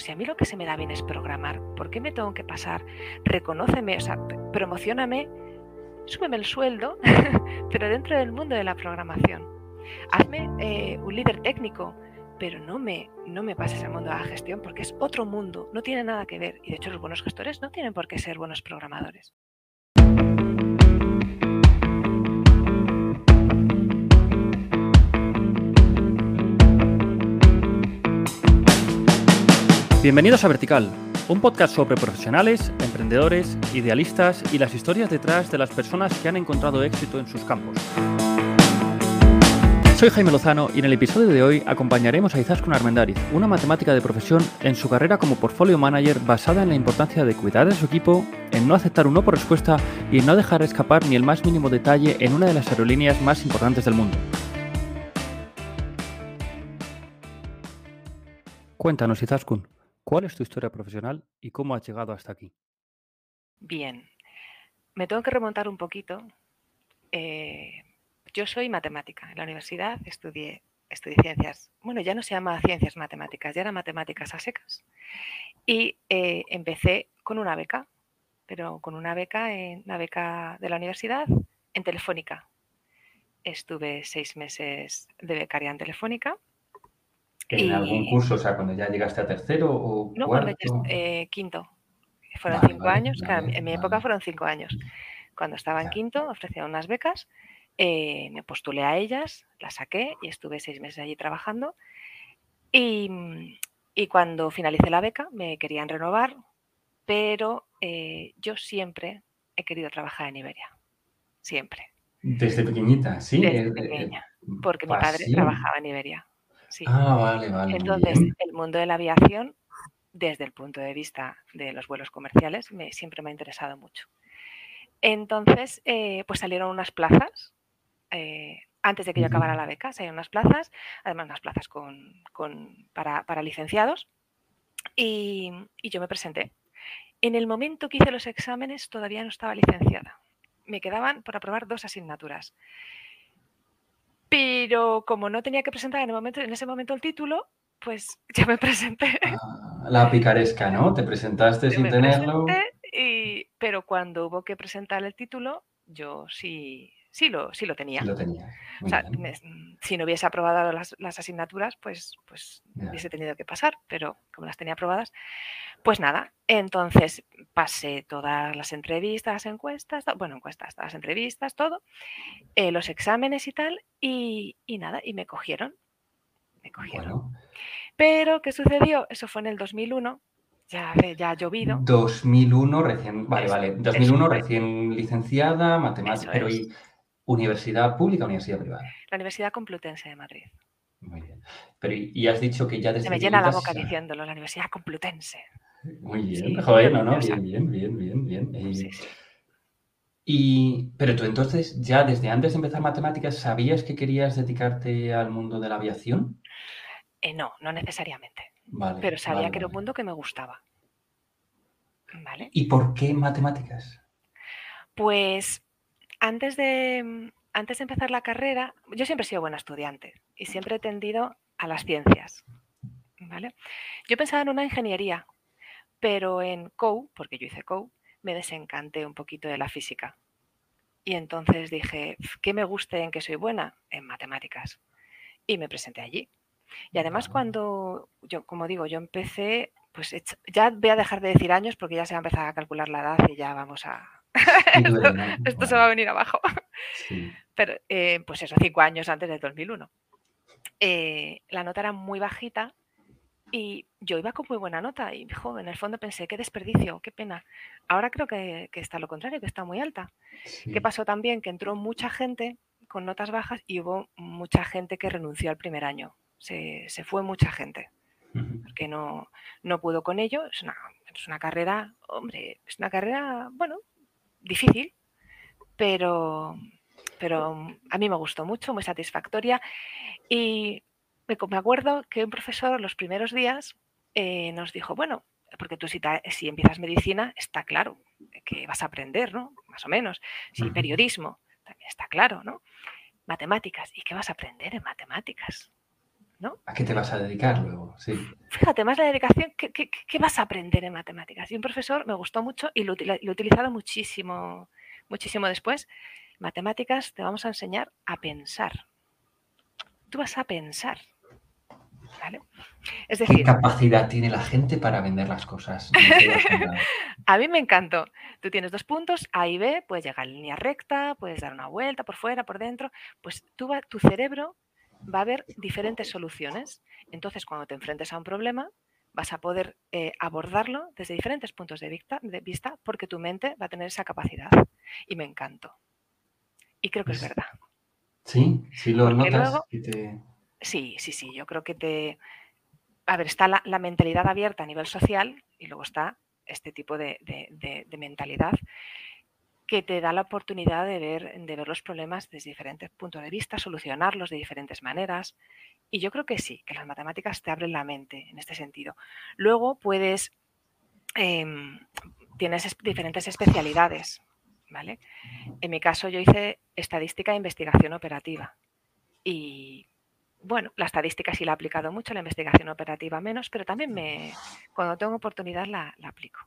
si a mí lo que se me da bien es programar, ¿por qué me tengo que pasar? Reconóceme, o sea, promocioname, súbeme el sueldo, pero dentro del mundo de la programación. Hazme eh, un líder técnico, pero no me, no me pases al mundo de la gestión porque es otro mundo, no tiene nada que ver. Y de hecho los buenos gestores no tienen por qué ser buenos programadores. Bienvenidos a Vertical, un podcast sobre profesionales, emprendedores, idealistas y las historias detrás de las personas que han encontrado éxito en sus campos. Soy Jaime Lozano y en el episodio de hoy acompañaremos a Izaskun Armendariz, una matemática de profesión, en su carrera como portfolio manager basada en la importancia de cuidar de su equipo, en no aceptar un no por respuesta y en no dejar escapar ni el más mínimo detalle en una de las aerolíneas más importantes del mundo. Cuéntanos, Izaskun. ¿Cuál es tu historia profesional y cómo has llegado hasta aquí? Bien, me tengo que remontar un poquito. Eh, yo soy matemática. En la universidad estudié, estudié ciencias. Bueno, ya no se llama ciencias matemáticas, ya era matemáticas a secas. Y eh, empecé con una beca, pero con una beca, en, una beca de la universidad en Telefónica. Estuve seis meses de becaria en Telefónica ¿En algún curso? O sea, cuando ya llegaste a tercero o no, cuarto? Cuando eh, quinto. Fueron cinco años. en mi época fueron cinco años. Cuando estaba en quinto ofrecían unas becas, eh, me postulé a ellas, las saqué y estuve seis meses allí trabajando. Y, cuando finalicé la beca me querían renovar, pero eh, yo siempre he querido trabajar en Iberia. Siempre. Desde pequeñita, sí. Desde pequeña, porque mi padre trabajaba en Iberia. Ah, vale, vale. Entonces, el mundo de la aviación, desde el punto de vista de los vuelos comerciales, me, siempre me ha interesado mucho. Entonces, eh, pues salieron unas plazas. Eh, antes de que yo acabara la beca, salieron unas plazas, además unas plazas con, para, licenciados, y, y yo me presenté. En el momento que hice los exámenes todavía no estaba licenciada. Me quedaban por aprobar dos asignaturas. Pero como no tenía que presentar en, el momento, en ese momento el título, pues ya me presenté. Ah, la picaresca, ¿no? Te presentaste sin tenerlo. Y, pero cuando hubo que presentar el título, yo sí, sí lo, sí lo tenía. lo tenía. O sea, si no hubiese aprobado las, asignaturas, pues, pues hubiese tenido que pasar, pero como las tenía aprobadas, pues nada. Entonces pasé todas las entrevistas, las encuestas, bueno, encuestas, las entrevistas, todo, eh, los exámenes y tal, y, nada, y me cogieron. Me cogieron. Pero, ¿qué sucedió? Eso fue en el 2001 ya, ya ha llovido. 2001 recién, vale, vale, 2001 recién licenciada, matemática, pero ¿y universidad pública o universidad privada? La Universidad Complutense de Madrid. Muy bien. Pero y has dicho que ya desde Se me llena la boca diciéndolo, la Universidad Complutense. Muy bien, joder, no, no, bien, bien, bien, bien, bien. Sí, sí. Y, pero tú entonces, ya desde antes de empezar matemáticas, ¿sabías que querías dedicarte al mundo de la aviación? Eh, no, no necesariamente. Vale, pero sabía que era un mundo que me gustaba. ¿Vale? ¿Y por qué matemáticas? Pues antes de, antes de empezar la carrera, yo siempre he sido buena estudiante y siempre he tendido a las ciencias. ¿vale? Yo pensaba en una ingeniería, pero en COU, porque yo hice COU, me desencanté un poquito de la física. Y entonces dije, ¿qué me guste en que soy buena? En matemáticas. Y me presenté allí. Y además cuando, yo como digo, yo empecé, pues ya voy a dejar de decir años porque ya se va a empezar a calcular la edad y ya vamos a... esto, se va a venir abajo. Pero eh, pues eso, cinco años antes del 2001. Eh, la nota era muy bajita y yo iba con muy buena nota y en el fondo pensé, qué desperdicio, qué pena. Ahora creo que, está lo contrario, que está muy alta. ¿Qué pasó también? Que entró mucha gente con notas bajas y hubo mucha gente que renunció al primer año. Se, fue mucha gente porque no, no pudo con ello. Es una, es una carrera, hombre, es una carrera, bueno, difícil, pero, pero a mí me gustó mucho, muy satisfactoria. Y me, acuerdo que un profesor los primeros días eh, nos dijo, bueno, porque tú si, si, empiezas medicina está claro que vas a aprender, ¿no? Más o menos. Si periodismo, también está claro, ¿no? Matemáticas, ¿y qué vas a aprender en matemáticas? ¿No? ¿A qué te vas a dedicar luego? Sí. Fíjate, más la dedicación, ¿qué, vas a aprender en matemáticas? Y un profesor me gustó mucho y lo, he utilizado muchísimo, muchísimo después. Matemáticas te vamos a enseñar a pensar. Tú vas a pensar. ¿Vale? Es decir, ¿Qué capacidad tiene la gente para vender las cosas? a mí me encantó. Tú tienes dos puntos, A y B, puedes llegar en línea recta, puedes dar una vuelta por fuera, por dentro. Pues tú, tu cerebro va a haber diferentes soluciones. Entonces, cuando te enfrentes a un problema, vas a poder eh, abordarlo desde diferentes puntos de vista, de vista, porque tu mente va a tener esa capacidad. Y me encantó. Y creo que es pues verdad. Sí, sí lo notas. Sí, sí, sí. Yo creo que te. A ver, está la, mentalidad abierta a nivel social y luego está este tipo de mentalidad que te da la oportunidad de ver, de ver los problemas desde diferentes puntos de vista, solucionarlos de diferentes maneras. Y yo creo que sí, que las matemáticas te abren la mente en este sentido. Luego puedes, em, tienes diferentes especialidades, ¿vale? En mi caso yo hice estadística e investigación operativa. Y bueno, la estadística sí la he aplicado mucho, la investigación operativa menos, pero también me, cuando tengo oportunidad la, la aplico.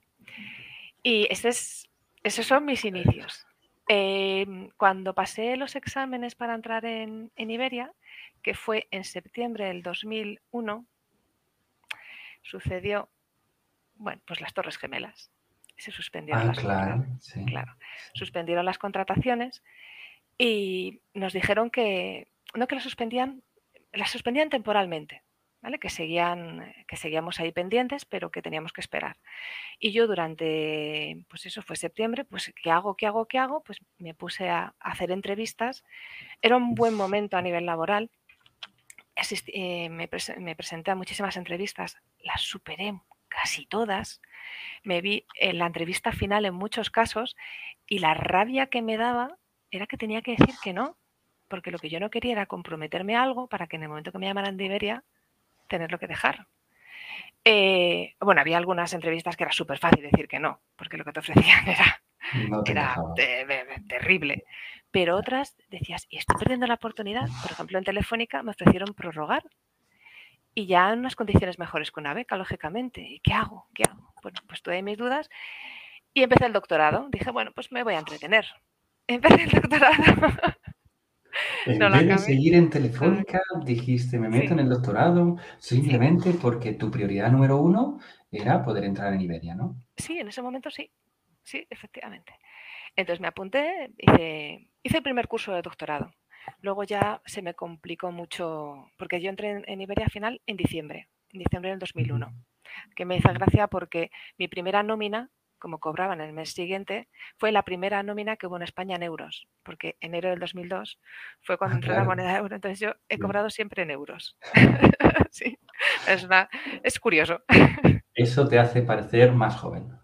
Y este es esos son mis inicios. Em, cuando pasé los exámenes para entrar en, Iberia, que fue en septiembre del 2001, sucedió, bueno, pues las Torres Gemelas. Se suspendieron, ah, las, claro, suspendieron las contrataciones y nos dijeron que, no que las suspendían, las suspendían temporalmente. Que, seguían, que seguíamos ahí pendientes, pero que teníamos que esperar. Y yo durante, pues eso fue septiembre, pues ¿qué hago, qué hago, qué hago? Pues me puse a, hacer entrevistas. Era un buen momento a nivel laboral. Eh, me, presenté a muchísimas entrevistas, las superé casi todas. Me vi en la entrevista final en muchos casos y la rabia que me daba era que tenía que decir que no, porque lo que yo no quería era comprometerme a algo para que en el momento que me llamaran de Iberia tenerlo que dejar. Eh, bueno, había algunas entrevistas que era súper fácil decir que no, porque lo que te ofrecían era, terrible. Pero otras decías, y estoy perdiendo la oportunidad. Por ejemplo, en Telefónica me ofrecieron prorrogar y ya en unas condiciones mejores que una beca, lógicamente. ¿Y qué hago? ¿Qué hago? Bueno, pues tuve mis dudas y empecé el doctorado. Dije, bueno, pues me voy a entretener. Empecé el doctorado. En vez de seguir en Telefónica, dijiste, me meto en el doctorado simplemente porque tu prioridad número uno era poder entrar en Iberia, ¿no? Sí, en ese momento sí. Sí, efectivamente. Entonces me apunté, hice, hice el primer curso de doctorado. Luego ya se me complicó mucho, porque yo entré en, en Iberia final en diciembre, en diciembre del 2001, que me hizo gracia porque mi primera nómina como cobraban el mes siguiente, fue la primera nómina que hubo en España en euros, porque enero del 2002 fue cuando ah, entró la moneda euro, entonces yo he cobrado siempre en euros. sí, es, es curioso. Eso te hace parecer más joven.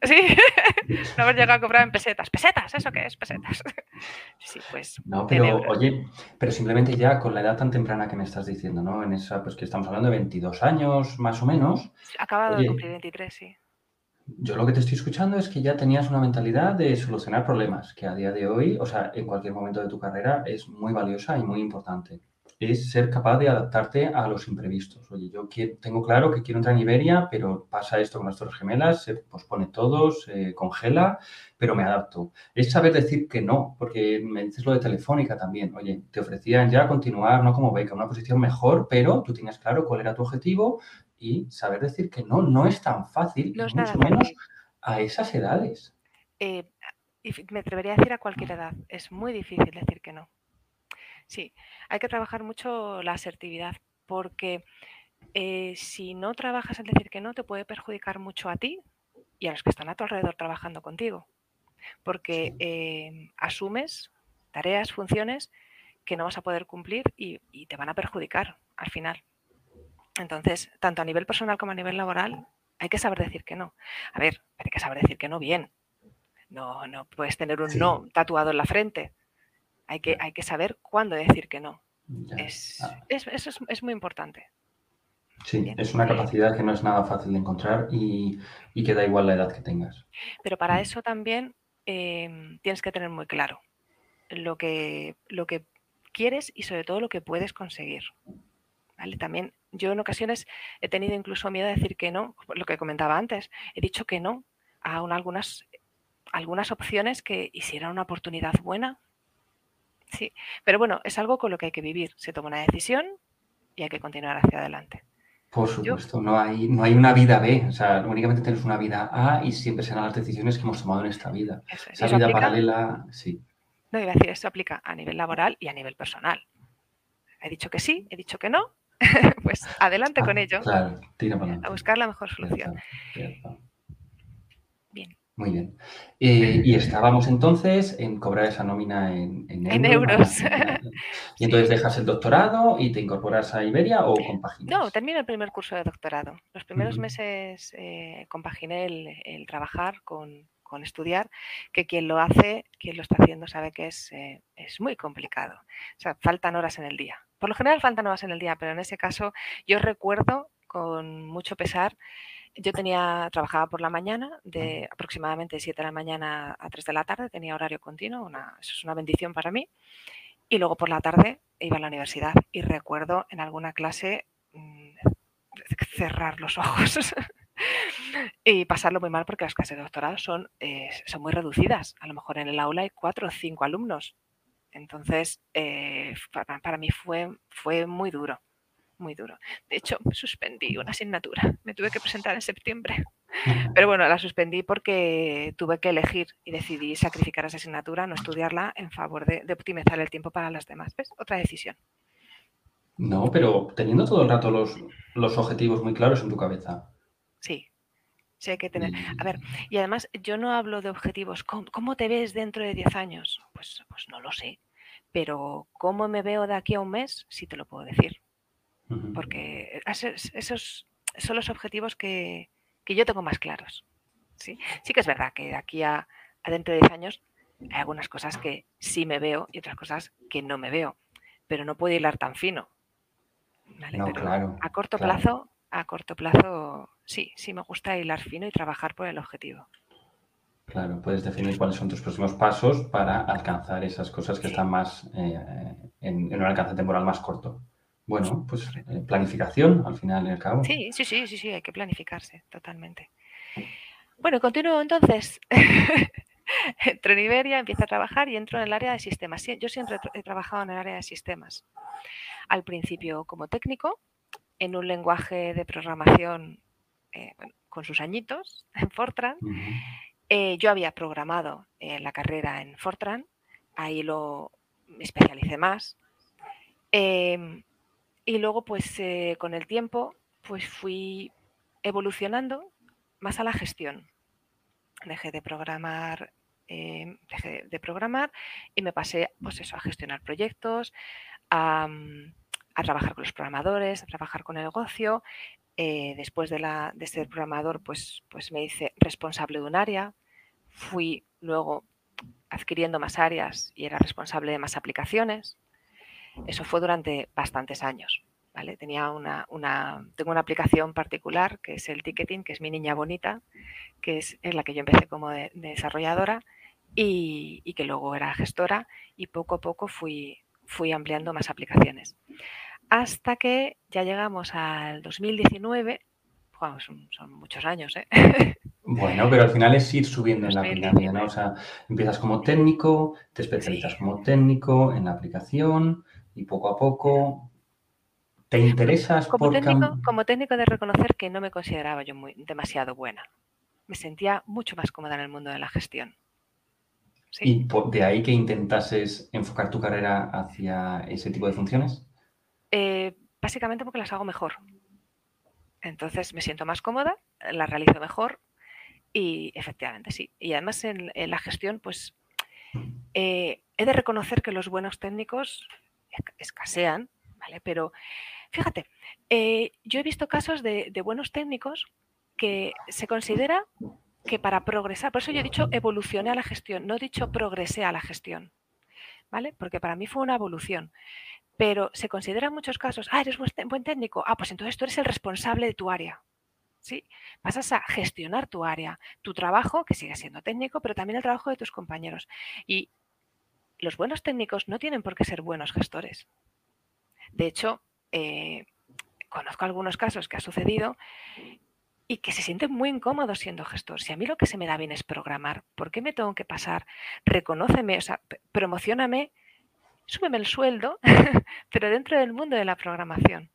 Sí, no haber llegado a cobrar en pesetas. ¿Pesetas? ¿Eso qué es? Pesetas. Sí, pues. No, pero oye, pero simplemente ya con la edad tan temprana que me estás diciendo, ¿no? En esa, pues que estamos hablando de 22 años más o menos. Acabado de cumplir 23, sí. Yo lo que te estoy escuchando es que ya tenías una mentalidad de solucionar problemas, que a día de hoy, o sea, en cualquier momento de tu carrera, es muy valiosa y muy importante. Es ser capaz de adaptarte a los imprevistos. Oye, yo tengo claro que quiero entrar en Iberia, pero pasa esto con las Torres Gemelas, se pospone todo, se congela, pero me adapto. Es saber decir que no, porque me dices lo de Telefónica también. Oye, te ofrecían ya continuar, no como beca, una posición mejor, pero tú tenías claro cuál era tu objetivo y saber decir que no, no es tan fácil, mucho menos a esas edades. Eh, me atrevería a decir a cualquier edad, es muy difícil decir que no. Sí, hay que trabajar mucho la asertividad porque eh, si no trabajas en decir que no, te puede perjudicar mucho a ti y a los que están a tu alrededor trabajando contigo. Porque eh, asumes tareas, funciones que no vas a poder cumplir y te van a perjudicar al final. Entonces, tanto a nivel personal como a nivel laboral, hay que saber decir que no. A ver, hay que saber decir que no bien. No, no puedes tener un no tatuado en la frente. Hay que, hay que saber cuándo decir que no. Es, ah. eso es, muy importante. Sí, es una capacidad que no es nada fácil de encontrar y, que da igual la edad que tengas. Pero para mm. eso también em, tienes que tener muy claro lo que, lo que quieres y sobre todo lo que puedes conseguir. ¿vale? También yo en ocasiones he tenido incluso miedo de decir que no, lo que comentaba antes, he dicho que no a algunas, algunas opciones que hicieran una oportunidad buena. Sí, pero bueno, es algo con lo que hay que vivir. Se toma una decisión y hay que continuar hacia adelante. Por supuesto, no, hay, no hay una vida B, o sea, únicamente tienes una vida A y siempre serán las decisiones que hemos tomado en esta vida. Esa vida paralela, sí. No, iba a decir, esto aplica a nivel laboral y a nivel personal. He dicho que sí, he dicho que no, pues adelante con ah, ello. Claro, tira para A buscar la mejor solución. Bien. Muy bien. Eh, y estábamos entonces en cobrar esa nómina en, en, euros. y entonces dejas el doctorado y te incorporas a Iberia o compaginas. No, termino el primer curso de doctorado. Los primeros meses eh, compaginé el, trabajar con, estudiar, que quien lo hace, quien lo está haciendo, sabe que es, eh, es muy complicado. O sea, faltan horas en el día. Por lo general faltan horas en el día, pero en ese caso yo recuerdo con mucho pesar yo tenía, trabajaba por la mañana, de aproximadamente 7 de la mañana a 3 de la tarde, tenía horario continuo, una, eso es una bendición para mí. Y luego por la tarde iba a la universidad y recuerdo en alguna clase mm, cerrar los ojos y pasarlo muy mal porque las clases de doctorado son, eh, son muy reducidas. A lo mejor en el aula hay cuatro o cinco alumnos. Entonces, eh, para, para, mí fue, fue muy duro muy duro. De hecho, suspendí una asignatura. Me tuve que presentar en septiembre. Pero bueno, la suspendí porque tuve que elegir y decidí sacrificar esa asignatura, no estudiarla en favor de, optimizar el tiempo para las demás. ¿Ves? Otra decisión. No, pero teniendo todo el rato los, los objetivos muy claros en tu cabeza. Sí, Sí, hay que tener. A ver, y además yo no hablo de objetivos. ¿Cómo, te ves dentro de 10 años? Pues, pues no lo sé. Pero ¿cómo me veo de aquí a un mes? Sí te lo puedo decir porque esos son los objetivos que, yo tengo más claros. ¿sí? sí que es verdad que de aquí a, dentro de 10 años hay algunas cosas que sí me veo y otras cosas que no me veo, pero no puedo hilar tan fino. a corto plazo, a corto plazo, sí, sí me gusta hilar fino y trabajar por el objetivo. Claro, puedes definir cuáles son tus próximos pasos para alcanzar esas cosas que están más eh, en, en, un alcance temporal más corto. Bueno, pues eh, planificación al final y al cabo. Sí, sí, sí, sí, sí, hay que planificarse totalmente. Bueno, continúo entonces. entro en Iberia, empiezo a trabajar y entro en el área de sistemas. Yo siempre he trabajado en el área de sistemas. Al principio como técnico, en un lenguaje de programación eh, con sus añitos, en Fortran. Eh, yo había programado la carrera en Fortran, ahí lo me especialicé más. Em, y luego, pues eh, con el tiempo, pues fui evolucionando más a la gestión. Dejé de programar, eh, dejé de programar y me pasé, pues eso, a gestionar proyectos, a, trabajar con los programadores, a trabajar con el negocio. Eh, después de, la, de ser programador, pues, pues me hice responsable de un área. Fui luego adquiriendo más áreas y era responsable de más aplicaciones. Eso fue durante bastantes años. ¿vale? Tenía una, tengo una aplicación particular que es el ticketing, que es mi niña bonita, que es, en la que yo empecé como desarrolladora y, que luego era gestora y poco a poco fui, fui ampliando más aplicaciones. Hasta que ya llegamos al 2019, son, muchos años, ¿eh? Bueno, pero al final es ir subiendo en la aplicación, ¿no? O sea, empiezas como técnico, te especializas como técnico en la aplicación, y poco a poco te interesas como técnico, como técnico de reconocer que no me consideraba yo muy, demasiado buena. Me sentía mucho más cómoda en el mundo de la gestión. ¿Y de ahí que intentases enfocar tu carrera hacia ese tipo de funciones? Eh, básicamente porque las hago mejor. Entonces me siento más cómoda, las realizo mejor y efectivamente sí. Y además en, la gestión, pues eh, he de reconocer que los buenos técnicos escasean, ¿vale? Pero fíjate, eh, yo he visto casos de, buenos técnicos que se considera que para progresar, por eso yo he dicho evolucioné a la gestión, no he dicho progresé a la gestión, ¿vale? Porque para mí fue una evolución. Pero se considera en muchos casos, ah, eres buen técnico, ah, pues entonces tú eres el responsable de tu área. ¿Sí? Pasas a gestionar tu área, tu trabajo, que sigue siendo técnico, pero también el trabajo de tus compañeros. Y los buenos técnicos no tienen por qué ser buenos gestores. De hecho, eh, conozco algunos casos que ha sucedido y que se sienten muy incómodos siendo gestor. Si a mí lo que se me da bien es programar, ¿por qué me tengo que pasar? Reconóceme, o sea, promocioname, súbeme el sueldo, pero dentro del mundo de la programación.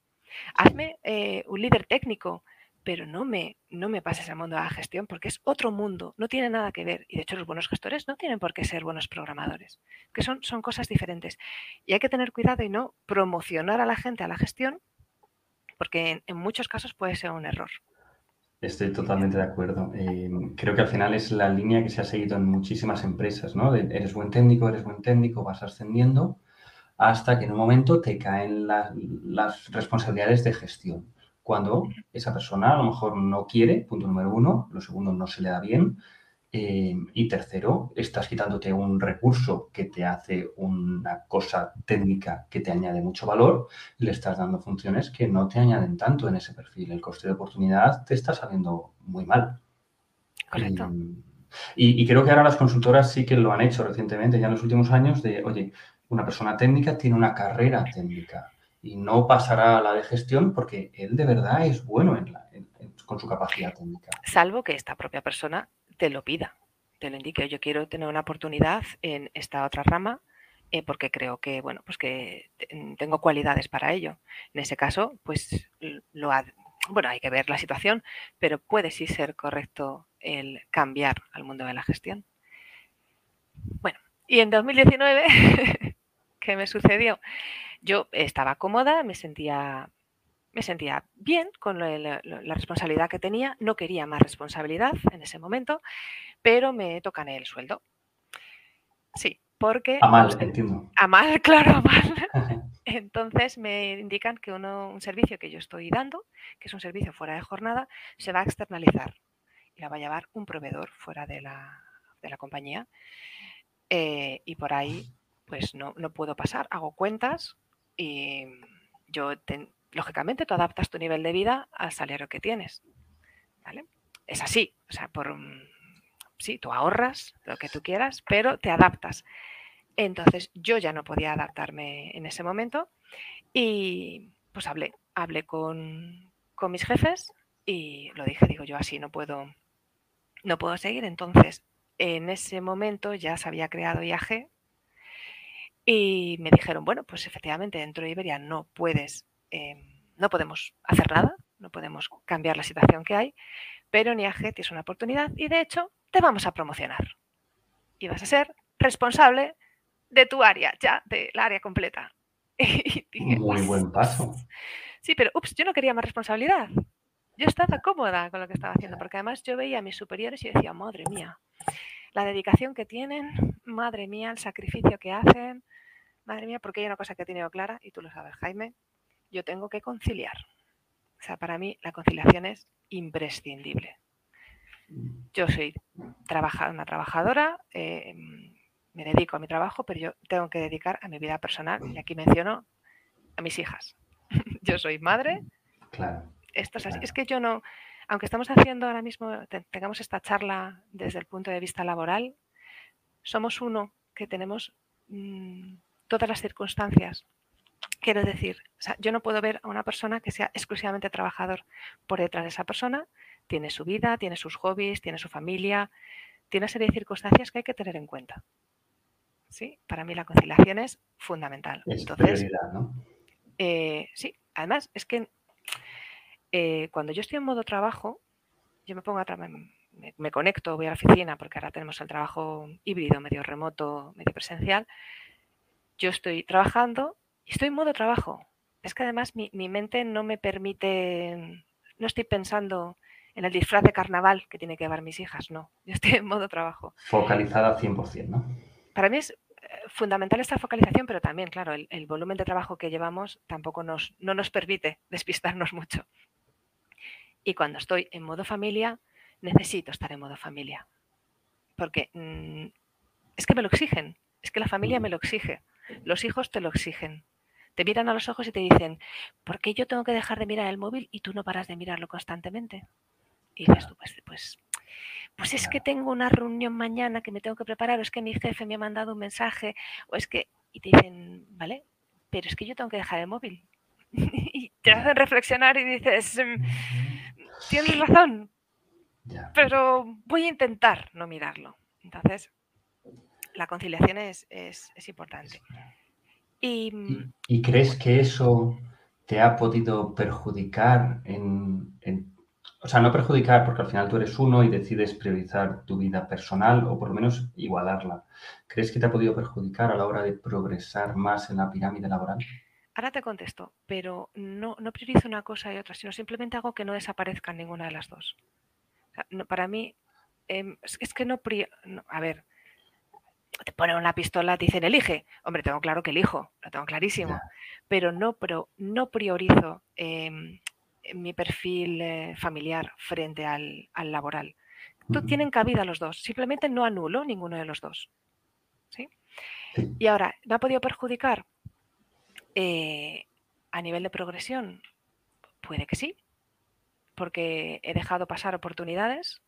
Hazme eh, un líder técnico, pero no me, no me pases al mundo de la gestión porque es otro mundo, no tiene nada que ver. Y de hecho los buenos gestores no tienen por qué ser buenos programadores, que son, son cosas diferentes. Y hay que tener cuidado y no promocionar a la gente a la gestión porque en, muchos casos puede ser un error. Estoy totalmente de acuerdo. Eh, creo que al final es la línea que se ha seguido en muchísimas empresas, ¿no? eres buen técnico, eres buen técnico, vas ascendiendo hasta que en un momento te caen las responsabilidades de gestión cuando esa persona a lo mejor no quiere, punto número uno, lo segundo no se le da bien, eh, y tercero, estás quitándote un recurso que te hace una cosa técnica que te añade mucho valor le estás dando funciones que no te añaden tanto en ese perfil. El coste de oportunidad te está saliendo muy mal. Correcto. Y, y, creo que ahora las consultoras sí que lo han hecho recientemente, ya en los últimos años, de, oye, una persona técnica tiene una carrera técnica y no pasará a la de gestión porque él de verdad es bueno con su capacidad técnica. Salvo que esta propia persona te lo pida, te lo indique. Yo quiero tener una oportunidad en esta otra rama eh, porque creo que, bueno, pues que tengo cualidades para ello. En ese caso, pues lo ha, bueno, hay que ver la situación, pero puede sí ser correcto el cambiar al mundo de la gestión. Bueno, y en 2019, ¿qué me sucedió? Yo estaba cómoda, me sentía, me sentía bien con la, responsabilidad que tenía, no quería más responsabilidad en ese momento, pero me tocan el sueldo. Sí, porque... A mal, entiendo. A mal, claro, a mal. Entonces me indican que uno, un servicio que yo estoy dando, que es un servicio fuera de jornada, se va a externalizar y la va a llevar un proveedor fuera de la, compañía. Eh, y por ahí, pues no, no, puedo pasar. Hago cuentas y yo, lógicamente, tú adaptas tu nivel de vida al salario que tienes. ¿vale? Es así, o sea, por, sí, tú ahorras lo que tú quieras, pero te adaptas. Entonces yo ya no podía adaptarme en ese momento y pues hablé, con, con mis jefes y lo dije, digo yo así no puedo, no puedo seguir. Entonces en ese momento ya se había creado IAG y me dijeron, bueno, pues efectivamente dentro de Iberia no puedes, em, no podemos hacer nada, no podemos cambiar la situación que hay, pero en IAG tienes una oportunidad y de hecho te vamos a promocionar. Y vas a ser responsable de tu área, ya, de la área completa. Muy buen paso. Sí, pero ups, yo no quería más responsabilidad. Yo estaba cómoda con lo que estaba haciendo, porque además yo veía a mis superiores y decía, madre mía, la dedicación que tienen, madre mía, el sacrificio que hacen, madre mía, porque hay una cosa que he tenido clara, y tú lo sabes, Jaime, yo tengo que conciliar. O sea, para mí la conciliación es imprescindible. Yo soy una trabajadora, eh, me dedico a mi trabajo, pero yo tengo que dedicar a mi vida personal, y aquí menciono a mis hijas. yo soy madre. Claro. Esto es así. Es que yo no, aunque estamos haciendo ahora mismo, tengamos esta charla desde el punto de vista laboral, somos uno que tenemos mm, todas las circunstancias. Quiero decir, yo no puedo ver a una persona que sea exclusivamente trabajador. Por detrás de esa persona tiene su vida, tiene sus hobbies, tiene su familia, tiene una serie de circunstancias que hay que tener en cuenta. ¿Sí? Para mí la conciliación es fundamental. Entonces, eh, sí, además es que eh, cuando yo estoy en modo trabajo, yo me pongo a me, me, conecto, voy a la oficina, porque ahora tenemos el trabajo híbrido, medio remoto, medio presencial. Yo estoy trabajando y estoy en modo trabajo. Es que además mi, mente no me permite, no estoy pensando en el disfraz de carnaval que tiene que llevar mis hijas, no. Yo estoy en modo trabajo. Focalizada al 100%, ¿no? Para mí es eh, fundamental esta focalización, pero también, claro, el, el volumen de trabajo que llevamos tampoco nos, no nos permite despistarnos mucho. Y cuando estoy en modo familia, necesito estar en modo familia. Porque mm, es que me lo exigen, es que la familia me lo exige, los hijos te lo exigen. Te miran a los ojos y te dicen, ¿por qué yo tengo que dejar de mirar el móvil y tú no paras de mirarlo constantemente? Y dices tú, pues, pues, pues es que tengo una reunión mañana que me tengo que preparar, o es que mi jefe me ha mandado un mensaje, o es que, y te dicen, ¿vale? Pero es que yo tengo que dejar el móvil. y te hacen reflexionar y dices, mm, tienes razón, pero voy a intentar no mirarlo. Entonces, la conciliación es, importante. Mm, ¿Y, crees que eso te ha podido perjudicar en, O sea, no perjudicar porque al final tú eres uno y decides priorizar tu vida personal o por lo menos igualarla. ¿Crees que te ha podido perjudicar a la hora de progresar más en la pirámide laboral? Ahora te contesto, pero no, no priorizo una cosa y otra, sino simplemente hago que no desaparezca ninguna de las dos. para mí, em, es que no, no, A ver, te ponen una pistola, te dicen elige. Hombre, tengo claro que elijo, lo tengo clarísimo. Pero no, pero no priorizo em, mi perfil eh, familiar frente al, laboral. Tienen cabida los dos, simplemente no anulo ninguno de los dos. ¿sí? Y ahora, ¿me ha podido perjudicar? Eh, a nivel de progresión, puede que sí, porque he dejado pasar oportunidades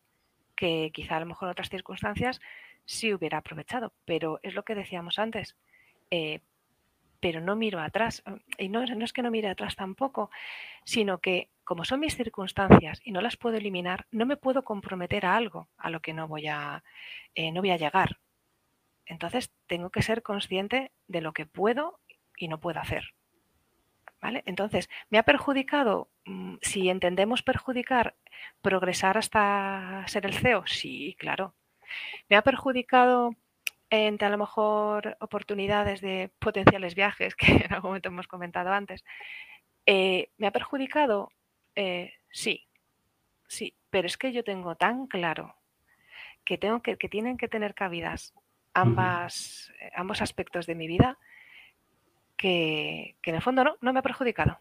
que quizá a lo mejor en otras circunstancias sí hubiera aprovechado, pero es lo que decíamos antes. Eh, pero no miro atrás. Y no, no, es que no mire atrás tampoco, sino que como son mis circunstancias y no las puedo eliminar, no me puedo comprometer a algo a lo que no voy a, eh, no voy a llegar. Entonces tengo que ser consciente de lo que puedo y no puedo hacer. ¿Vale? Entonces, ¿me ha perjudicado? Mm, si entendemos perjudicar, progresar hasta ser el CEO, sí, claro. ¿Me ha perjudicado entre a lo mejor oportunidades de potenciales viajes, que en algún momento hemos comentado antes? Eh, ¿Me ha perjudicado? Eh, sí, sí, pero es que yo tengo tan claro que, tengo que, que tienen que tener cabidas ambas, eh, ambos aspectos de mi vida que, en el fondo no, no me ha perjudicado.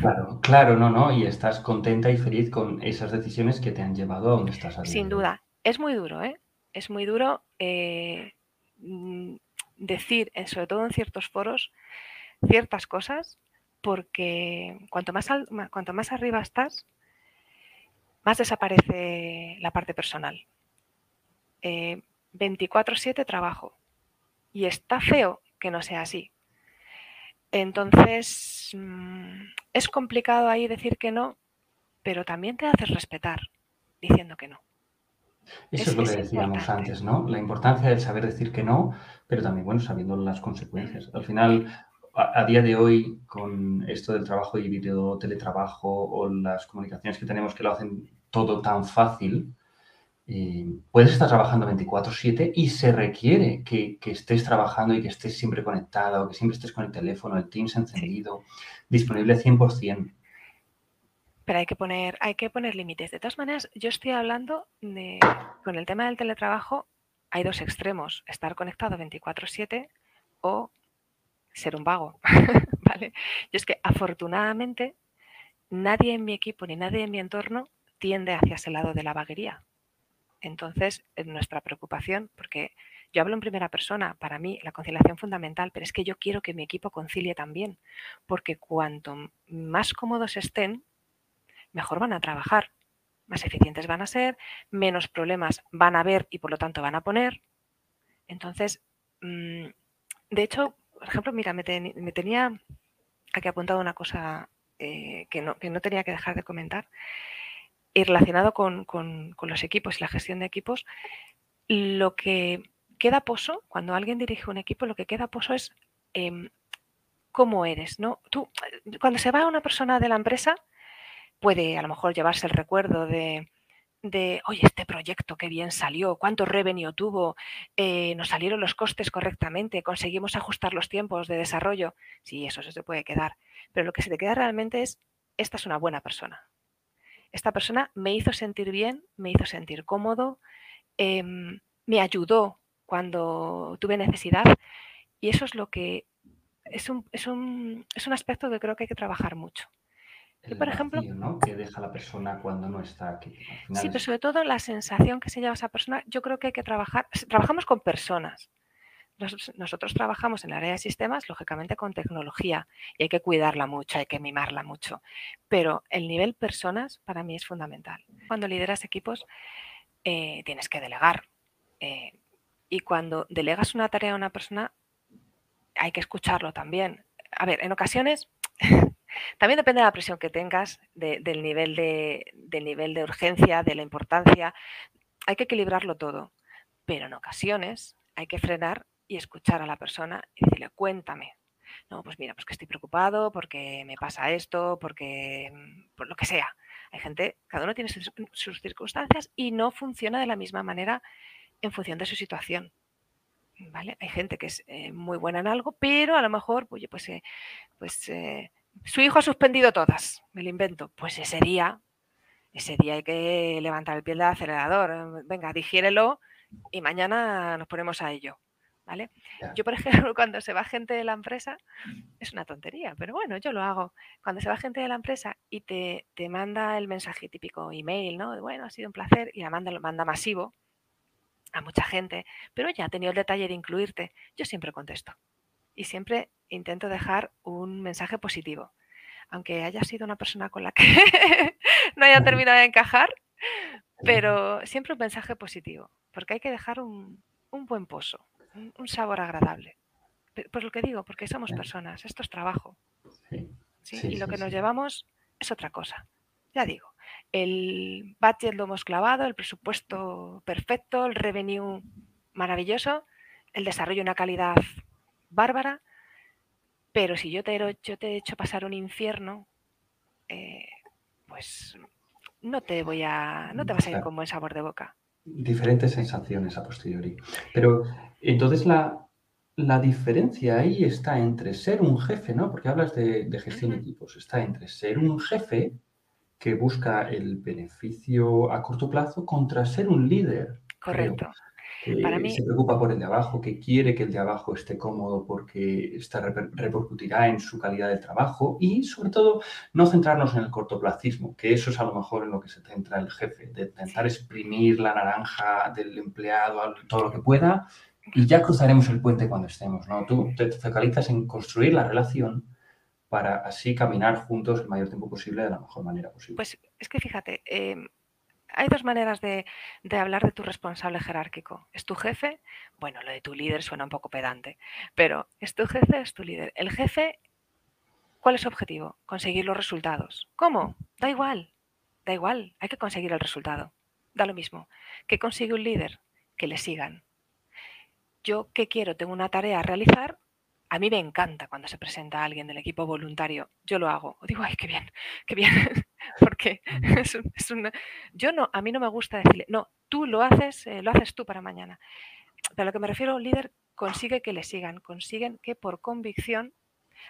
Claro, claro, no, no, y estás contenta y feliz con esas decisiones que te han llevado a donde estás Sin duda, es muy duro, ¿eh? Es muy duro eh, mm, decir, sobre todo en ciertos foros, ciertas cosas, porque cuanto más, cuanto más arriba estás, más desaparece la parte personal. 24/7 eh, trabajo. Y está feo que no sea así, entonces, mm, es complicado ahí decir que no, pero también te haces respetar diciendo que no. Eso es, lo que decíamos antes, ¿no? La importancia del saber decir que no, pero también, bueno, sabiendo las consecuencias. Al final, a, día de hoy, con esto del trabajo híbrido, teletrabajo o las comunicaciones que tenemos que lo hacen todo tan fácil, eh, puedes estar trabajando 24/7 y se requiere que, estés trabajando y que estés siempre conectado, que siempre estés con el teléfono, el Teams encendido, disponible 100%. Pero hay que poner, hay que poner límites. De todas maneras, yo estoy hablando de, con el tema del teletrabajo, hay dos extremos, estar conectado 24/7 o ser un vago, ¿vale? Yo es que afortunadamente nadie en mi equipo ni nadie en mi entorno tiende hacia ese lado de la vaguería. Entonces, nuestra preocupación, porque yo hablo en primera persona, para mí la conciliación fundamental, pero es que yo quiero que mi equipo concilie también, porque cuanto más cómodos estén, mejor van a trabajar, más eficientes van a ser, menos problemas van a ver y por lo tanto van a poner. Entonces, mm, de hecho, por ejemplo, mira, me, tenía aquí apuntado una cosa eh, que, no, que no tenía que dejar de comentar y relacionado con, los equipos y la gestión de equipos, lo que queda poso, cuando alguien dirige un equipo, lo que queda poso es em, cómo eres, ¿no? Tú, cuando se va una persona de la empresa, puede a lo mejor llevarse el recuerdo de, de oye, este proyecto qué bien salió, cuánto revenue tuvo, eh, nos salieron los costes correctamente, conseguimos ajustar los tiempos de desarrollo. Sí, eso se puede quedar. Pero lo que se te queda realmente es, esta es una buena persona esta persona me hizo sentir bien, me hizo sentir cómodo, em, me ayudó cuando tuve necesidad y eso es lo que es un, es un, es un aspecto que creo que hay que trabajar mucho. Y por ejemplo, ¿no? que deja la persona cuando no está aquí. Sí, pero sobre todo la sensación que se lleva esa persona, yo creo que hay que trabajar, trabajamos con personas, nosotros, trabajamos en el área de sistemas, lógicamente, con tecnología y hay que cuidarla mucho, hay que mimarla mucho. Pero el nivel personas para mí es fundamental. Cuando lideras equipos, eh, tienes que delegar. Eh, y cuando delegas una tarea a una persona, hay que escucharlo también. A ver, en ocasiones También depende de la presión que tengas, del, nivel de, del nivel de urgencia, de la importancia. Hay que equilibrarlo todo, pero en ocasiones hay que frenar y escuchar a la persona y decirle, cuéntame. No, pues mira, pues que estoy preocupado porque me pasa esto, porque mm, por lo que sea. Hay gente, cada uno tiene sus, circunstancias y no funciona de la misma manera en función de su situación. ¿Vale? Hay gente que es eh, muy buena en algo, pero a lo mejor, oye, pues, eh, pues eh, su hijo ha suspendido todas, me lo invento. Pues ese día, ese día hay que levantar el pie del acelerador. Venga, digiérelo y mañana nos ponemos a ello. ¿Vale? Yo, por ejemplo, cuando se va gente de la empresa, es una tontería, pero bueno, yo lo hago. Cuando se va gente de la empresa y te, te manda el mensaje típico email, ¿no? bueno, ha sido un placer, y la manda, lo manda masivo a mucha gente, pero ya ha tenido el detalle de incluirte, yo siempre contesto. Y siempre intento dejar un mensaje positivo. Aunque haya sido una persona con la que no haya terminado de encajar, pero siempre un mensaje positivo, porque hay que dejar un, un buen pozo un, sabor agradable. Por lo que digo, porque somos personas, esto es trabajo. y lo que nos llevamos es otra cosa. Ya digo, el budget lo hemos clavado, el presupuesto perfecto, el revenue maravilloso, el desarrollo una calidad bárbara, pero si yo te, yo te he hecho pasar un infierno, eh, pues no te voy a, no te vas a ir con buen sabor de boca. Diferentes sensaciones a posteriori. Pero entonces, la, diferencia ahí está entre ser un jefe, ¿no? Porque hablas de, gestión de equipos, está entre ser un jefe que busca el beneficio a corto plazo contra ser un líder. Correcto. Que se preocupa por el de abajo, que quiere que el de abajo esté cómodo porque esta repercutirá en su calidad de trabajo y, sobre todo, no centrarnos en el cortoplacismo, que eso es a lo mejor en lo que se centra el jefe, de intentar exprimir la naranja del empleado todo lo que pueda y ya cruzaremos el puente cuando estemos, ¿no? Tú te focalizas en construir la relación para así caminar juntos el mayor tiempo posible de la mejor manera posible. Pues es que fíjate, em, hay dos maneras de, hablar de tu responsable jerárquico. ¿Es tu jefe? Bueno, lo de tu líder suena un poco pedante, pero ¿es tu jefe? ¿Es tu líder? El jefe, ¿cuál es su objetivo? Conseguir los resultados. ¿Cómo? Da igual, da igual, hay que conseguir el resultado. Da lo mismo. ¿Qué consigue un líder? Que le sigan yo qué quiero, tengo una tarea a realizar, a mí me encanta cuando se presenta alguien del equipo voluntario, yo lo hago, digo, ay, qué bien, qué bien, porque es, yo no, a mí no me gusta decirle, no, tú lo haces, eh, lo haces tú para mañana. Pero a lo que me refiero, un líder consigue que le sigan, consiguen que por convicción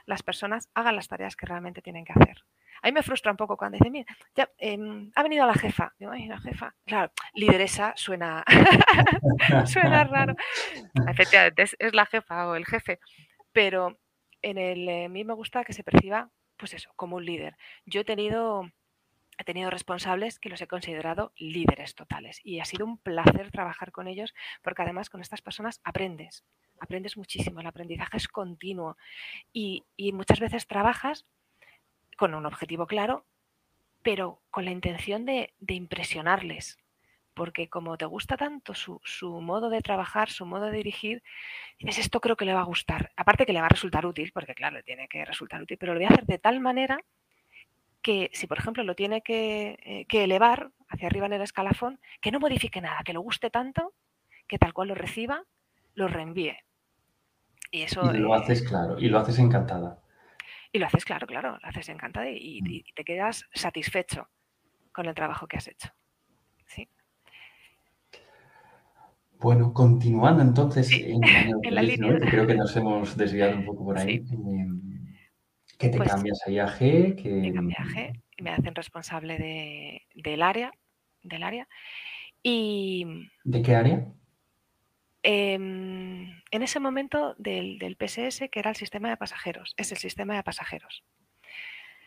las personas hagan las tareas que realmente tienen que hacer. A mí me frustra un poco cuando dicen, mira, ya, em, ha venido la jefa. Digo, ay, la jefa. Claro, lideresa suena, suena raro. Efectivamente, es, la jefa o el jefe. Pero en el, eh, a mí me gusta que se perciba, pues eso, como un líder. Yo he tenido he tenido responsables que los he considerado líderes totales y ha sido un placer trabajar con ellos porque además con estas personas aprendes, aprendes muchísimo, el aprendizaje es continuo y, y muchas veces trabajas con un objetivo claro, pero con la intención de, impresionarles. Porque como te gusta tanto su, modo de trabajar, su modo de dirigir, dices, esto creo que le va a gustar. Aparte que le va a resultar útil, porque claro, tiene que resultar útil, pero lo voy a hacer de tal manera que si, por ejemplo, lo tiene que, eh, que elevar hacia arriba en el escalafón, que no modifique nada, que lo guste tanto, que tal cual lo reciba, lo reenvíe. Y eso... lo haces claro, y lo haces encantada. Y lo haces, claro, claro, lo haces encantada mm. y, te quedas satisfecho con el trabajo que has hecho. Sí. Bueno, continuando entonces en, la línea. creo que nos hemos desviado un poco por ahí. Em, ¿Qué te pues cambias ahí a G? Que... Me cambia a G me hacen responsable del área. Del área. Y, ¿De qué área? Em, en ese momento del, PSS, que era el sistema de pasajeros, es el sistema de pasajeros.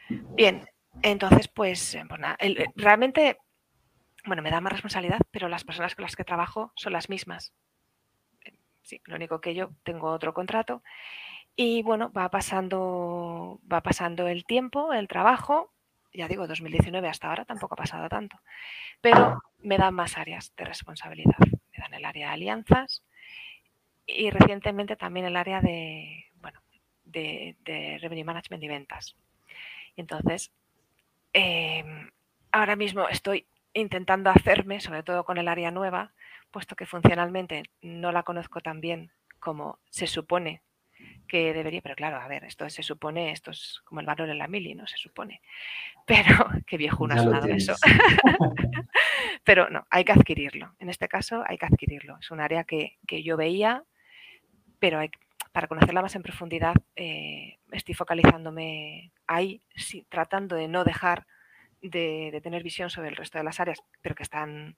Bien, entonces, pues, eh, pues eh, realmente, bueno, me da más responsabilidad, pero las personas con las que trabajo son las mismas. Sí, lo único que yo tengo otro contrato y bueno, va pasando, va pasando el tiempo, el trabajo, ya digo, 2019 hasta ahora tampoco ha pasado tanto, pero me dan más áreas de responsabilidad. Me dan el área de alianzas, y recientemente también el área de, bueno, de, Revenue Management y ventas. Entonces, em, ahora mismo estoy intentando hacerme, sobre todo con el área nueva, puesto que funcionalmente no la conozco tan bien como se supone que debería, pero claro, a ver, esto se supone, esto es como el valor en la mili, ¿no? Se supone. Pero, qué viejo ha sonado eso. pero no, hay que adquirirlo. En este caso hay que adquirirlo. Es un área que, yo veía, pero para conocerla más en profundidad eh, estoy focalizándome ahí, sí, tratando de no dejar de, tener visión sobre el resto de las áreas, pero que están,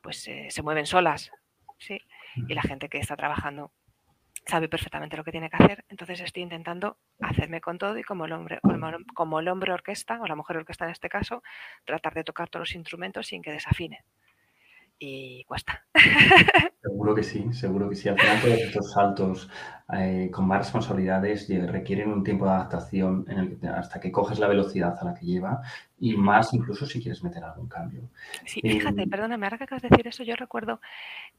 pues eh, se mueven solas, ¿sí? Y la gente que está trabajando sabe perfectamente lo que tiene que hacer, entonces estoy intentando hacerme con todo y como el hombre, como, el hombre orquesta, o la mujer orquesta en este caso, tratar de tocar todos los instrumentos sin que desafine. Y cuesta. Seguro que sí, seguro que sí. Al final todos estos saltos eh, con más responsabilidades requieren un tiempo de adaptación en el hasta que coges la velocidad a la que lleva y más incluso si quieres meter algún cambio. Sí, fíjate, em, perdóname, ahora que acabas de decir eso, yo recuerdo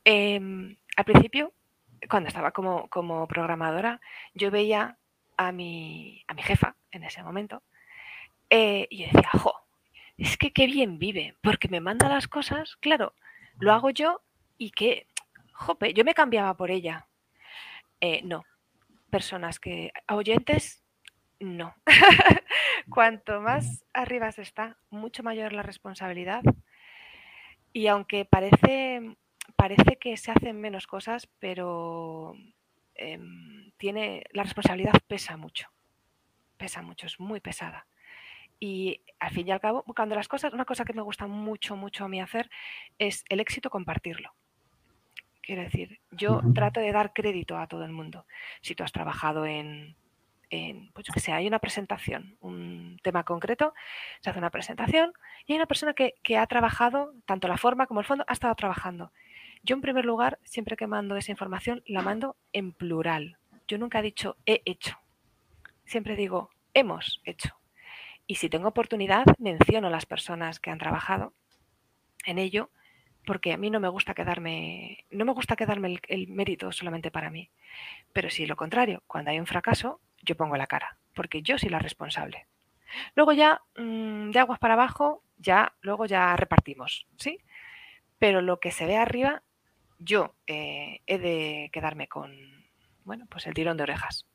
em, al principio cuando estaba como, como programadora, yo veía a mi, a mi jefa en ese momento eh, y yo decía, jo, es que qué bien vive, porque me manda las cosas, claro, lo hago yo y que, jope, yo me cambiaba por ella. Eh, no, personas que, oyentes, no. Cuanto más arriba se está, mucho mayor la responsabilidad. Y aunque parece parece que se hacen menos cosas, pero em, tiene, la responsabilidad pesa mucho. Pesa mucho, es muy pesada. Y al fin y al cabo, cuando las cosas, una cosa que me gusta mucho, mucho a mí hacer es el éxito compartirlo. Quiero decir, yo trato de dar crédito a todo el mundo. Si tú has trabajado en, pues que sé, hay una presentación, un tema concreto, se hace una presentación y hay una persona que, que ha trabajado, tanto la forma como el fondo, ha estado trabajando. Yo, en primer lugar, siempre que mando esa información, la mando en plural. Yo nunca he dicho he hecho. Siempre digo hemos hecho. Y si tengo oportunidad, menciono las personas que han trabajado en ello, porque a mí no me gusta quedarme, no me gusta quedarme el, mérito solamente para mí. Pero si lo contrario, cuando hay un fracaso, yo pongo la cara, porque yo soy la responsable. Luego ya, mm, de aguas para abajo, ya, luego ya repartimos, ¿sí? Pero lo que se ve arriba yo eh, he de quedarme con, bueno, pues el tirón de orejas.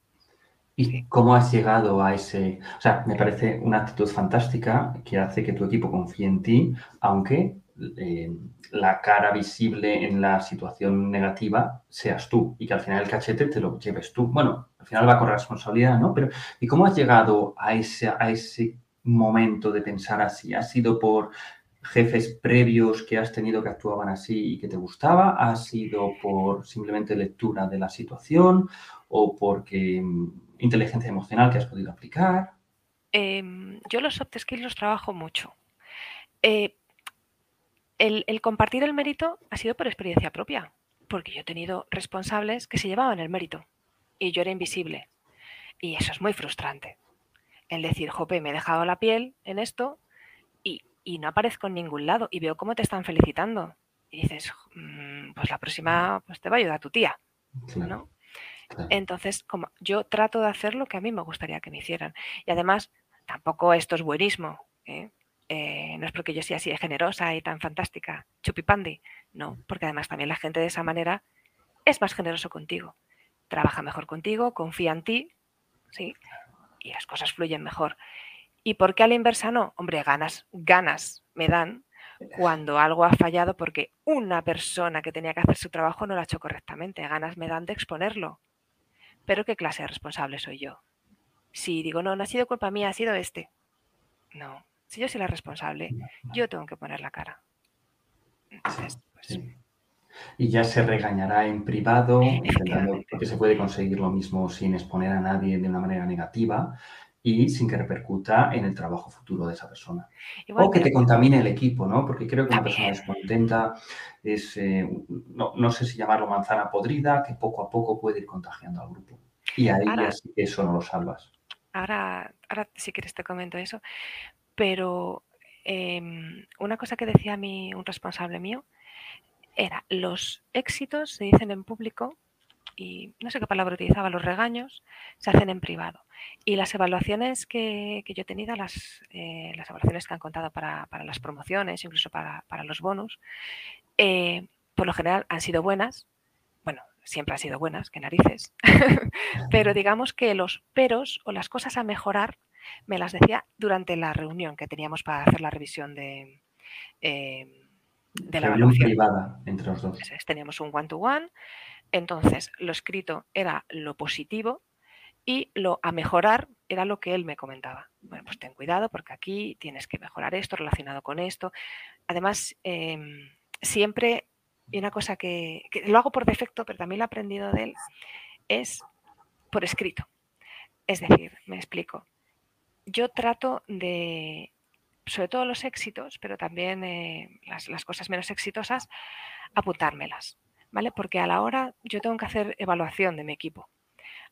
¿Y cómo has llegado a ese...? O sea, me parece una actitud fantástica que hace que tu equipo confíe en ti, aunque eh, la cara visible en la situación negativa seas tú y que al final el cachete te lo lleves tú. Bueno, al final va con responsabilidad, ¿no? Pero ¿y cómo has llegado a ese, a ese momento de pensar así? ¿Ha sido por jefes previos que has tenido que actuaban así y que te gustaba? ¿Ha sido por simplemente lectura de la situación o porque mm, inteligencia emocional que has podido aplicar? Em, yo los soft skills los trabajo mucho. Eh, el, el, compartir el mérito ha sido por experiencia propia, porque yo he tenido responsables que se llevaban el mérito y yo era invisible. Y eso es muy frustrante. El decir, jope, me he dejado la piel en esto y no aparezco en ningún lado y veo cómo te están felicitando. Y dices, mm, pues la próxima pues te va a ayudar tu tía, ¿no? Entonces, como yo trato de hacer lo que a mí me gustaría que me hicieran. Y además, tampoco esto es buenismo. ¿eh? Eh, no es porque yo sea así de generosa y tan fantástica, chupipandi. No, porque además también la gente de esa manera es más generoso contigo. Trabaja mejor contigo, confía en ti, ¿sí? Y las cosas fluyen mejor. ¿Y por qué a la inversa no? Hombre, ganas, ganas me dan cuando algo ha fallado porque una persona que tenía que hacer su trabajo no lo ha hecho correctamente. Ganas me dan de exponerlo. Pero ¿qué clase de responsable soy yo? Si digo, no, no ha sido culpa mía, ha sido este. No, si yo soy la responsable, yo tengo que poner la cara. Pues y ya se regañará en privado, porque se puede conseguir lo mismo sin exponer a nadie de una manera negativa y sin que repercuta en el trabajo futuro de esa persona. o que te contamine el equipo, ¿no? Porque creo que una persona descontenta es, eh, no, sé si llamarlo manzana podrida, que poco a poco puede ir contagiando al grupo. Y ahí eso no lo salvas. Ahora, ahora si quieres te comento eso, pero em, una cosa que decía mi, un responsable mío era, los éxitos se dicen en público y no sé qué palabra utilizaba, los regaños, se hacen en privado. Y las evaluaciones que, yo he tenido, las, eh, las evaluaciones que han contado para, las promociones, incluso para, los bonus, eh, por lo general han sido buenas. Bueno, siempre han sido buenas, que narices. Pero digamos que los peros o las cosas a mejorar me las decía durante la reunión que teníamos para hacer la revisión de, eh, de la evaluación. privada entre los dos. teníamos un one-to-one. Entonces, lo escrito era lo positivo y lo a mejorar era lo que él me comentaba. Bueno, pues ten cuidado porque aquí tienes que mejorar esto relacionado con esto. Además, em, siempre, y una cosa que, lo hago por defecto, pero también lo he aprendido de él, es por escrito. Es decir, me explico. Yo trato de, sobre todo los éxitos, pero también eh, las, las, cosas menos exitosas, apuntármelas, ¿vale? Porque a la hora yo tengo que hacer evaluación de mi equipo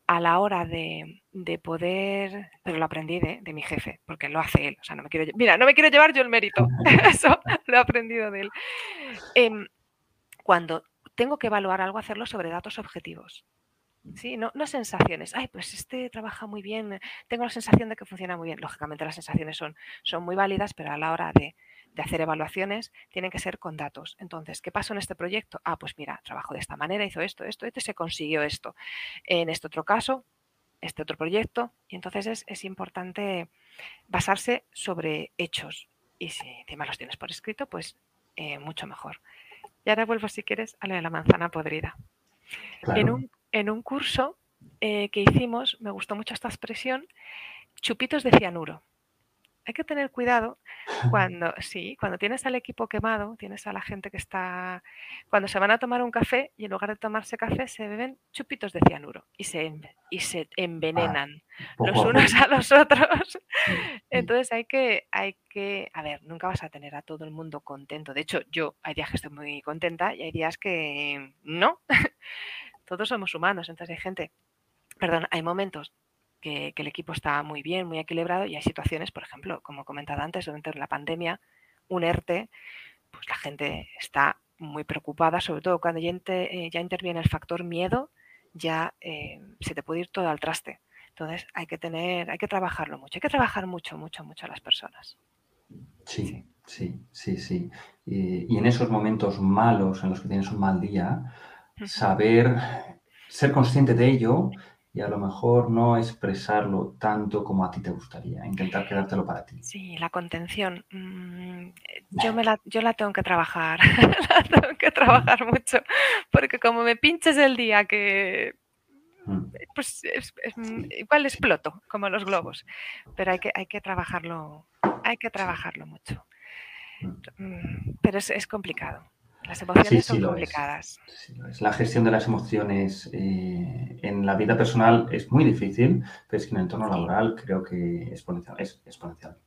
a la hora de, poder, pero lo aprendí de, mi jefe, porque lo hace él. O sea, no me quiero, mira, no me quiero llevar yo el mérito. Eso lo he aprendido de él. Em, cuando tengo que evaluar algo, hacerlo sobre datos objetivos. ¿sí? No, no, sensaciones. Ay, pues este trabaja muy bien, tengo la sensación de que funciona muy bien. Lógicamente las sensaciones son, son muy válidas, pero a la hora de, de hacer evaluaciones tienen que ser con datos. Entonces, ¿qué pasó en este proyecto? Ah, pues mira, trabajó de esta manera, hizo esto, esto, esto, se consiguió esto. En este otro caso, este otro proyecto, y entonces es, importante basarse sobre hechos. Y si encima los tienes por escrito, pues eh, mucho mejor. Y ahora vuelvo, si quieres, a lo de la manzana podrida. En, un, en, un, curso eh, que hicimos, me gustó mucho esta expresión, chupitos de cianuro hay que tener cuidado cuando, sí, cuando tienes al equipo quemado, tienes a la gente que está, cuando se van a tomar un café y en lugar de tomarse café se beben chupitos de cianuro y se, y se ah, envenenan los unos a los otros. Entonces hay que, hay que, a ver, nunca vas a tener a todo el mundo contento. De hecho, yo hay días que estoy muy contenta y hay días que no. Todos somos humanos, entonces hay gente, perdón, hay momentos que, el equipo está muy bien, muy equilibrado y hay situaciones, por ejemplo, como comentado antes, durante la pandemia, un ERTE, pues la gente está muy preocupada, sobre todo cuando ya, eh, interviene el factor miedo, ya eh, se te puede ir todo al traste. Entonces hay que tener, hay que trabajarlo mucho, hay que trabajar mucho, mucho, mucho a las personas. Sí, sí, sí, sí. Y, y en esos momentos malos en los que tienes un mal día, saber ser consciente de ello y a lo mejor no expresarlo tanto como a ti te gustaría, intentar quedártelo para ti. Sí, la contención. Mm, yo, me la, yo la tengo que trabajar, la tengo que trabajar mucho, porque como me pinches el día que... Mm. Pues igual exploto, como los globos, pero hay que, hay que trabajarlo, hay que trabajarlo mucho. Mm. Pero es, es complicado. Las emociones son complicadas. La gestión de las emociones eh, en la vida personal es muy difícil, pero es que en el entorno laboral creo que exponencial, es exponencial.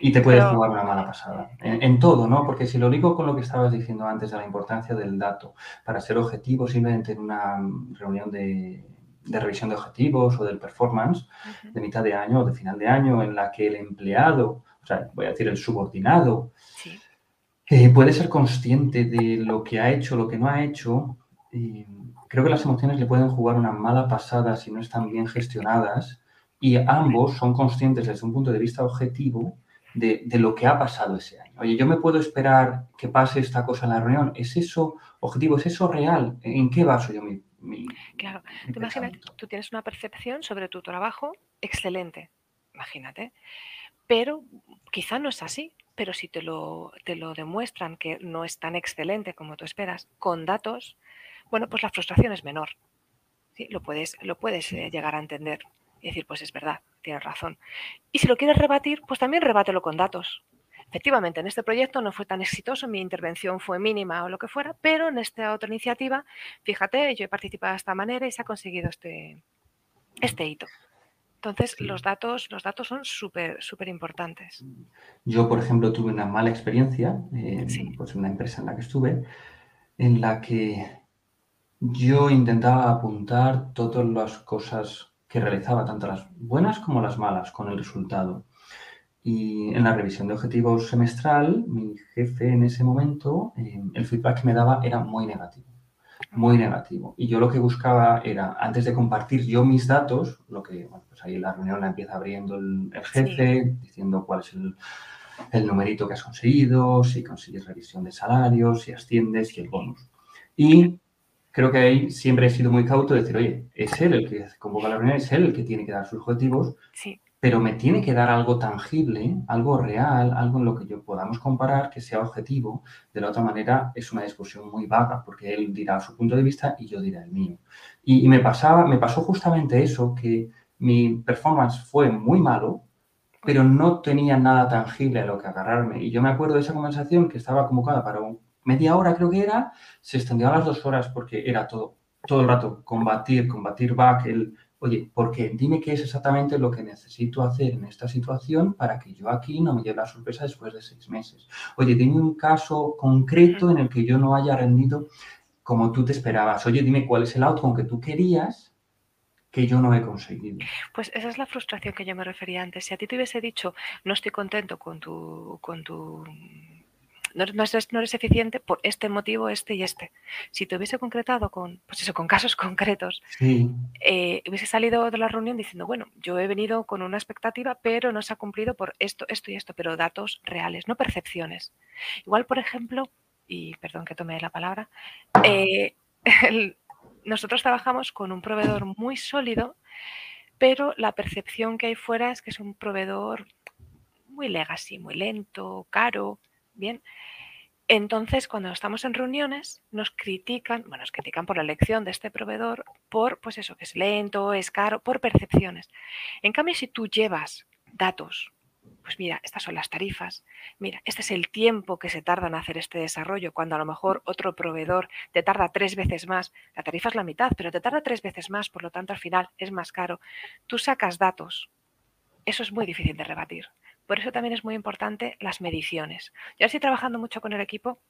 Y te puedes jugar una mala pasada. En, todo, ¿no? Porque si lo digo con lo que estabas diciendo antes de la importancia del dato, para ser objetivo simplemente en una reunión de, revisión de objetivos o del performance de mitad de año o de final de año en la que el empleado, o sea, voy a decir el subordinado, eh, puede ser consciente de lo que ha hecho, lo que no ha hecho. creo que las emociones le pueden jugar una mala pasada si no están bien gestionadas y ambos son conscientes desde un punto de vista objetivo de, lo que ha pasado ese año. Oye, yo me puedo esperar que pase esta cosa en la reunión. ¿Es eso objetivo? ¿Es eso real? ¿En qué baso yo mi... claro, imagínate, tú tienes una percepción sobre tu trabajo excelente, imagínate, pero quizá no es así pero si te lo, te lo demuestran que no es tan excelente como tú esperas, con datos, bueno, pues la frustración es menor. ¿sí? Lo puedes, lo puedes eh, llegar a entender y decir, pues es verdad, tienes razón. Y si lo quieres rebatir, pues también rebátelo con datos. Efectivamente, en este proyecto no fue tan exitoso, mi intervención fue mínima o lo que fuera, pero en esta otra iniciativa, fíjate, yo he participado de esta manera y se ha conseguido este, este hito. Entonces, los datos, los datos son súper, súper importantes. Yo, por ejemplo, tuve una mala experiencia en pues, una empresa en la que estuve, en la que yo intentaba apuntar todas las cosas que realizaba, tanto las buenas como las malas, con el resultado. Y en la revisión de objetivos semestral, mi jefe en ese momento, eh, el feedback que me daba era muy negativo. Muy negativo. Y yo lo que buscaba era, antes de compartir yo mis datos, lo que, bueno, pues ahí la reunión la empieza abriendo el, jefe, diciendo cuál es el, el, numerito que has conseguido, si consigues revisión de salarios, si asciendes y el bonus. Y creo que ahí siempre he sido muy cauto de decir, oye, es él el que convoca la reunión, es él el que tiene que dar sus objetivos. Sí pero me tiene que dar algo tangible, algo real, algo en lo que yo podamos comparar que sea objetivo. De la otra manera es una discusión muy vaga porque él dirá su punto de vista y yo diré el mío. Y, me pasaba, me pasó justamente eso, que mi performance fue muy malo, pero no tenía nada tangible a lo que agarrarme. Y yo me acuerdo de esa conversación que estaba convocada para media hora, creo que era, se extendió a las dos horas porque era todo, todo el rato combatir, combatir back, el oye, ¿por qué? Dime qué es exactamente lo que necesito hacer en esta situación para que yo aquí no me lleve la sorpresa después de seis meses. Oye, dime un caso concreto en el que yo no haya rendido como tú te esperabas. Oye, dime cuál es el outcome que tú querías que yo no he conseguido. Pues esa es la frustración que yo me refería antes. Si a ti te hubiese dicho, no estoy contento con tu, con tu no, eres, eficiente por este motivo, este y este. Si te hubiese concretado con, pues eso, con casos concretos, eh, hubiese salido de la reunión diciendo, bueno, yo he venido con una expectativa, pero no se ha cumplido por esto, esto y esto, pero datos reales, no percepciones. Igual, por ejemplo, y perdón que tome la palabra, eh, nosotros trabajamos con un proveedor muy sólido, pero la percepción que hay fuera es que es un proveedor muy legacy, muy lento, caro, Bien. Entonces, cuando estamos en reuniones, nos critican, bueno, nos critican por la elección de este proveedor, por, pues eso, que es lento, es caro, por percepciones. En cambio, si tú llevas datos, pues mira, estas son las tarifas, mira, este es el tiempo que se tarda en hacer este desarrollo, cuando a lo mejor otro proveedor te tarda tres veces más, la tarifa es la mitad, pero te tarda tres veces más, por lo tanto al final es más caro. Tú sacas datos, eso es muy difícil de rebatir. Por eso también es muy importante las mediciones. Yo estoy trabajando mucho con el equipo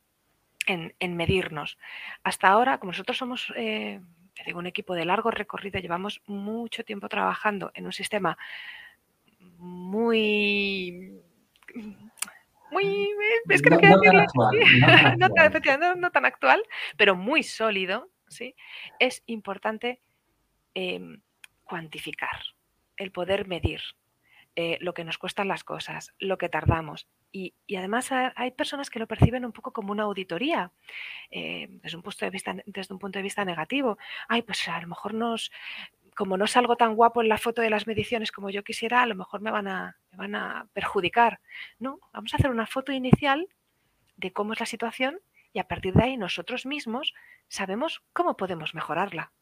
en, medirnos. Hasta ahora, como nosotros somos eh, digo, un equipo de largo recorrido, llevamos mucho tiempo trabajando en un sistema muy muy es que no, tan actual, no, tan actual, pero muy sólido, ¿sí? Es importante em, cuantificar, el poder medir. Eh, lo que nos cuestan las cosas, lo que tardamos. Y, además hay personas que lo perciben un poco como una auditoría, eh, desde, un punto de vista, desde un punto de vista negativo. Ay, pues a lo mejor nos, como no salgo tan guapo en la foto de las mediciones como yo quisiera, a lo mejor me van a, me van a perjudicar. No, vamos a hacer una foto inicial de cómo es la situación y a partir de ahí nosotros mismos sabemos cómo podemos mejorarla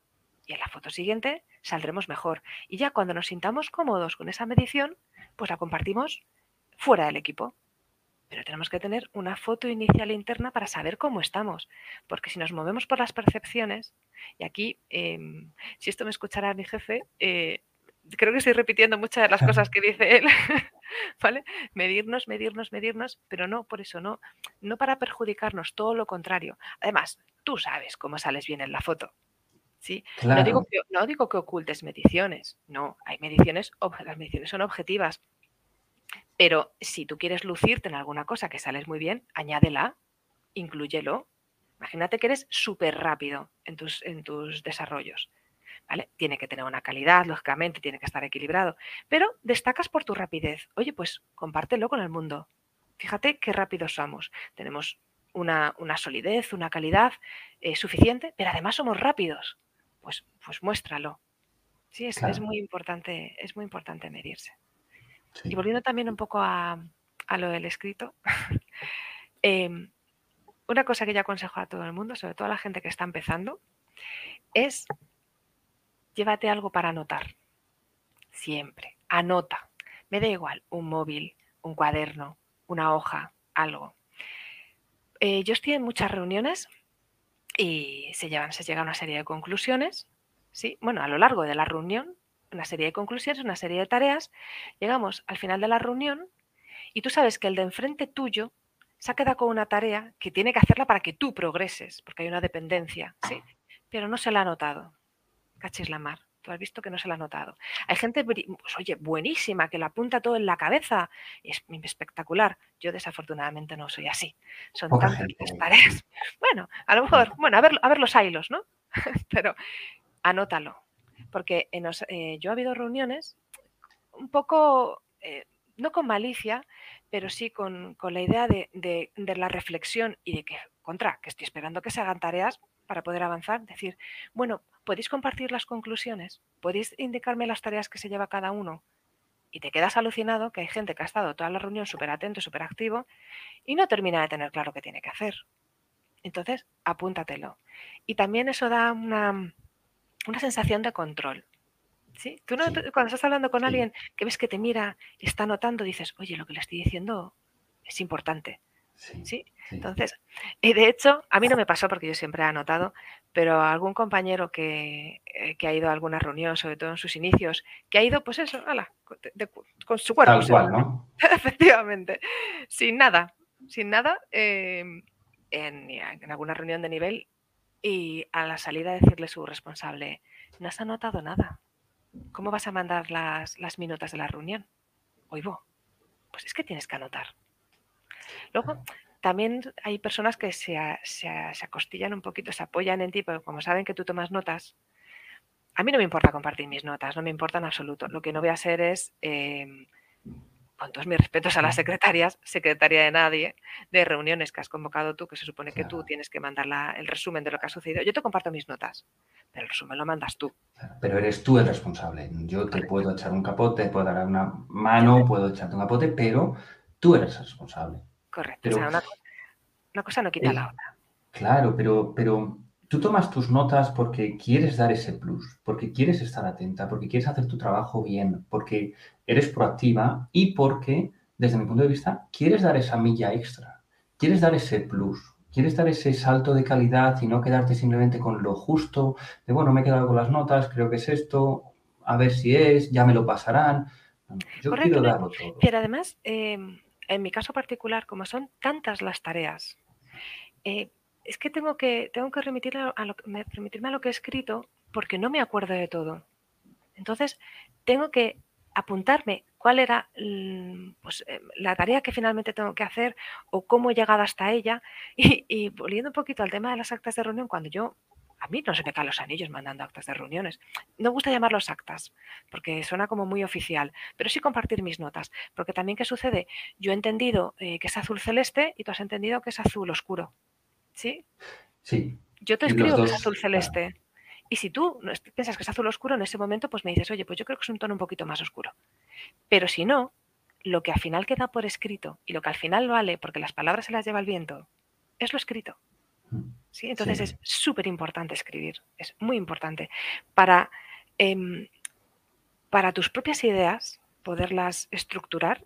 y en la foto siguiente saldremos mejor. Y ya cuando nos sintamos cómodos con esa medición, pues la compartimos fuera del equipo. Pero tenemos que tener una foto inicial interna para saber cómo estamos. Porque si nos movemos por las percepciones, y aquí, em, si esto me escuchará mi jefe, eh, creo que estoy repitiendo muchas de las cosas que dice él, ¿vale? Medirnos, medirnos, medirnos, pero no, por eso no, no para perjudicarnos, todo lo contrario. Además, tú sabes cómo sales bien en la foto. ¿Sí? No, digo que, no digo que ocultes mediciones, no, hay mediciones, las mediciones son objetivas, pero si tú quieres lucirte en alguna cosa que sales muy bien, añádela, incluyelo. Imagínate que eres súper rápido en tus, en tus desarrollos. ¿Vale? Tiene que tener una calidad, lógicamente, tiene que estar equilibrado, pero destacas por tu rapidez. Oye, pues compártelo con el mundo. Fíjate qué rápidos somos. Tenemos una, solidez, una calidad eh, suficiente, pero además somos rápidos pues, pues muéstralo. Sí, es, muy importante, es muy importante medirse. Y volviendo también un poco a, lo del escrito, em, una cosa que yo aconsejo a todo el mundo, sobre todo a la gente que está empezando, es llévate algo para anotar. Siempre. Anota. Me da igual, un móvil, un cuaderno, una hoja, algo. Eh, yo estoy en muchas reuniones y se, llevan, se llega a una serie de conclusiones. ¿sí? Bueno, a lo largo de la reunión, una serie de conclusiones, una serie de tareas. Llegamos al final de la reunión y tú sabes que el de enfrente tuyo se ha quedado con una tarea que tiene que hacerla para que tú progreses, porque hay una dependencia, ¿sí? Pero no se la ha notado. Cachis la mar. Tú has visto que no se la ha notado. Hay gente, pues, oye, buenísima, que la apunta todo en la cabeza, es espectacular. Yo desafortunadamente no soy así. Son tantas las tareas. Bueno, a lo mejor, bueno, a ver, a ver los hilos, ¿no? Pero anótalo, porque eh, yo ha habido reuniones un poco, eh, no con malicia, pero sí con, la idea de, de, la reflexión y de que, contra, que estoy esperando que se hagan tareas para poder avanzar. Decir, bueno, ¿podéis compartir las conclusiones? ¿Podéis indicarme las tareas que se lleva cada uno? Y te quedas alucinado que hay gente que ha estado toda la reunión súper atento, súper activo y no termina de tener claro qué tiene que hacer. Entonces, apúntatelo. Y también eso da una, una sensación de control. ¿Sí? Tú cuando estás hablando con alguien que ves que te mira y está notando, dices, oye, lo que le estoy diciendo es importante. Sí, Entonces, y de hecho, a mí no me pasó porque yo siempre he anotado, pero algún compañero que, eh, que, ha ido a alguna reunión, sobre todo en sus inicios, que ha ido, pues eso, con su cuerpo. Tal cual, ¿no? Efectivamente. Sin nada, sin nada, em, en, en, alguna reunión de nivel, y a la salida decirle su responsable, no has anotado nada. ¿Cómo vas a mandar las, las minutas de la reunión? Oigo, pues es que tienes que anotar. Luego, también hay personas que se, se, acostillan un poquito, se apoyan en ti, pero como saben que tú tomas notas, a mí no me importa compartir mis notas, no me importa en absoluto. Lo que no voy a hacer es, em, con todos mis respetos a las secretarias, secretaria de nadie, de reuniones que has convocado tú, que se supone que tú tienes que mandar el resumen de lo que ha sucedido. Yo te comparto mis notas, pero el resumen lo mandas tú. Pero eres tú el responsable. Yo te puedo echar un capote, te puedo dar una mano, puedo echarte un capote, pero tú eres el responsable. Correcto. una, cosa no quita la otra. Claro, pero, pero tú tomas tus notas porque quieres dar ese plus, porque quieres estar atenta, porque quieres hacer tu trabajo bien, porque eres proactiva y porque, desde mi punto de vista, quieres dar esa milla extra, quieres dar ese plus, quieres dar ese salto de calidad y no quedarte simplemente con lo justo, de bueno, me he quedado con las notas, creo que es esto, a ver si es, ya me lo pasarán. Yo quiero darlo todo. Pero además, em, en mi caso particular, como son tantas las tareas, eh, es que tengo que, tengo que remitirme, a lo, que he escrito porque no me acuerdo de todo. Entonces, tengo que apuntarme cuál era mm, pues, eh, la tarea que finalmente tengo que hacer o cómo he llegado hasta ella. Y, y volviendo un poquito al tema de las actas de reunión, cuando yo a mí no se me caen los anillos mandando actas de reuniones. No me gusta llamarlos actas, porque suena como muy oficial, pero sí compartir mis notas, porque también ¿qué sucede? Yo he entendido eh, que es azul celeste y tú has entendido que es azul oscuro. ¿Sí? Sí. Yo te escribo que es azul celeste. Y si tú piensas que es azul oscuro, en ese momento pues me dices, oye, pues yo creo que es un tono un poquito más oscuro. Pero si no, lo que al final queda por escrito y lo que al final vale, porque las palabras se las lleva el viento, es lo escrito. ¿Sí? Entonces es súper importante escribir, es muy importante para, em, para tus propias ideas poderlas estructurar,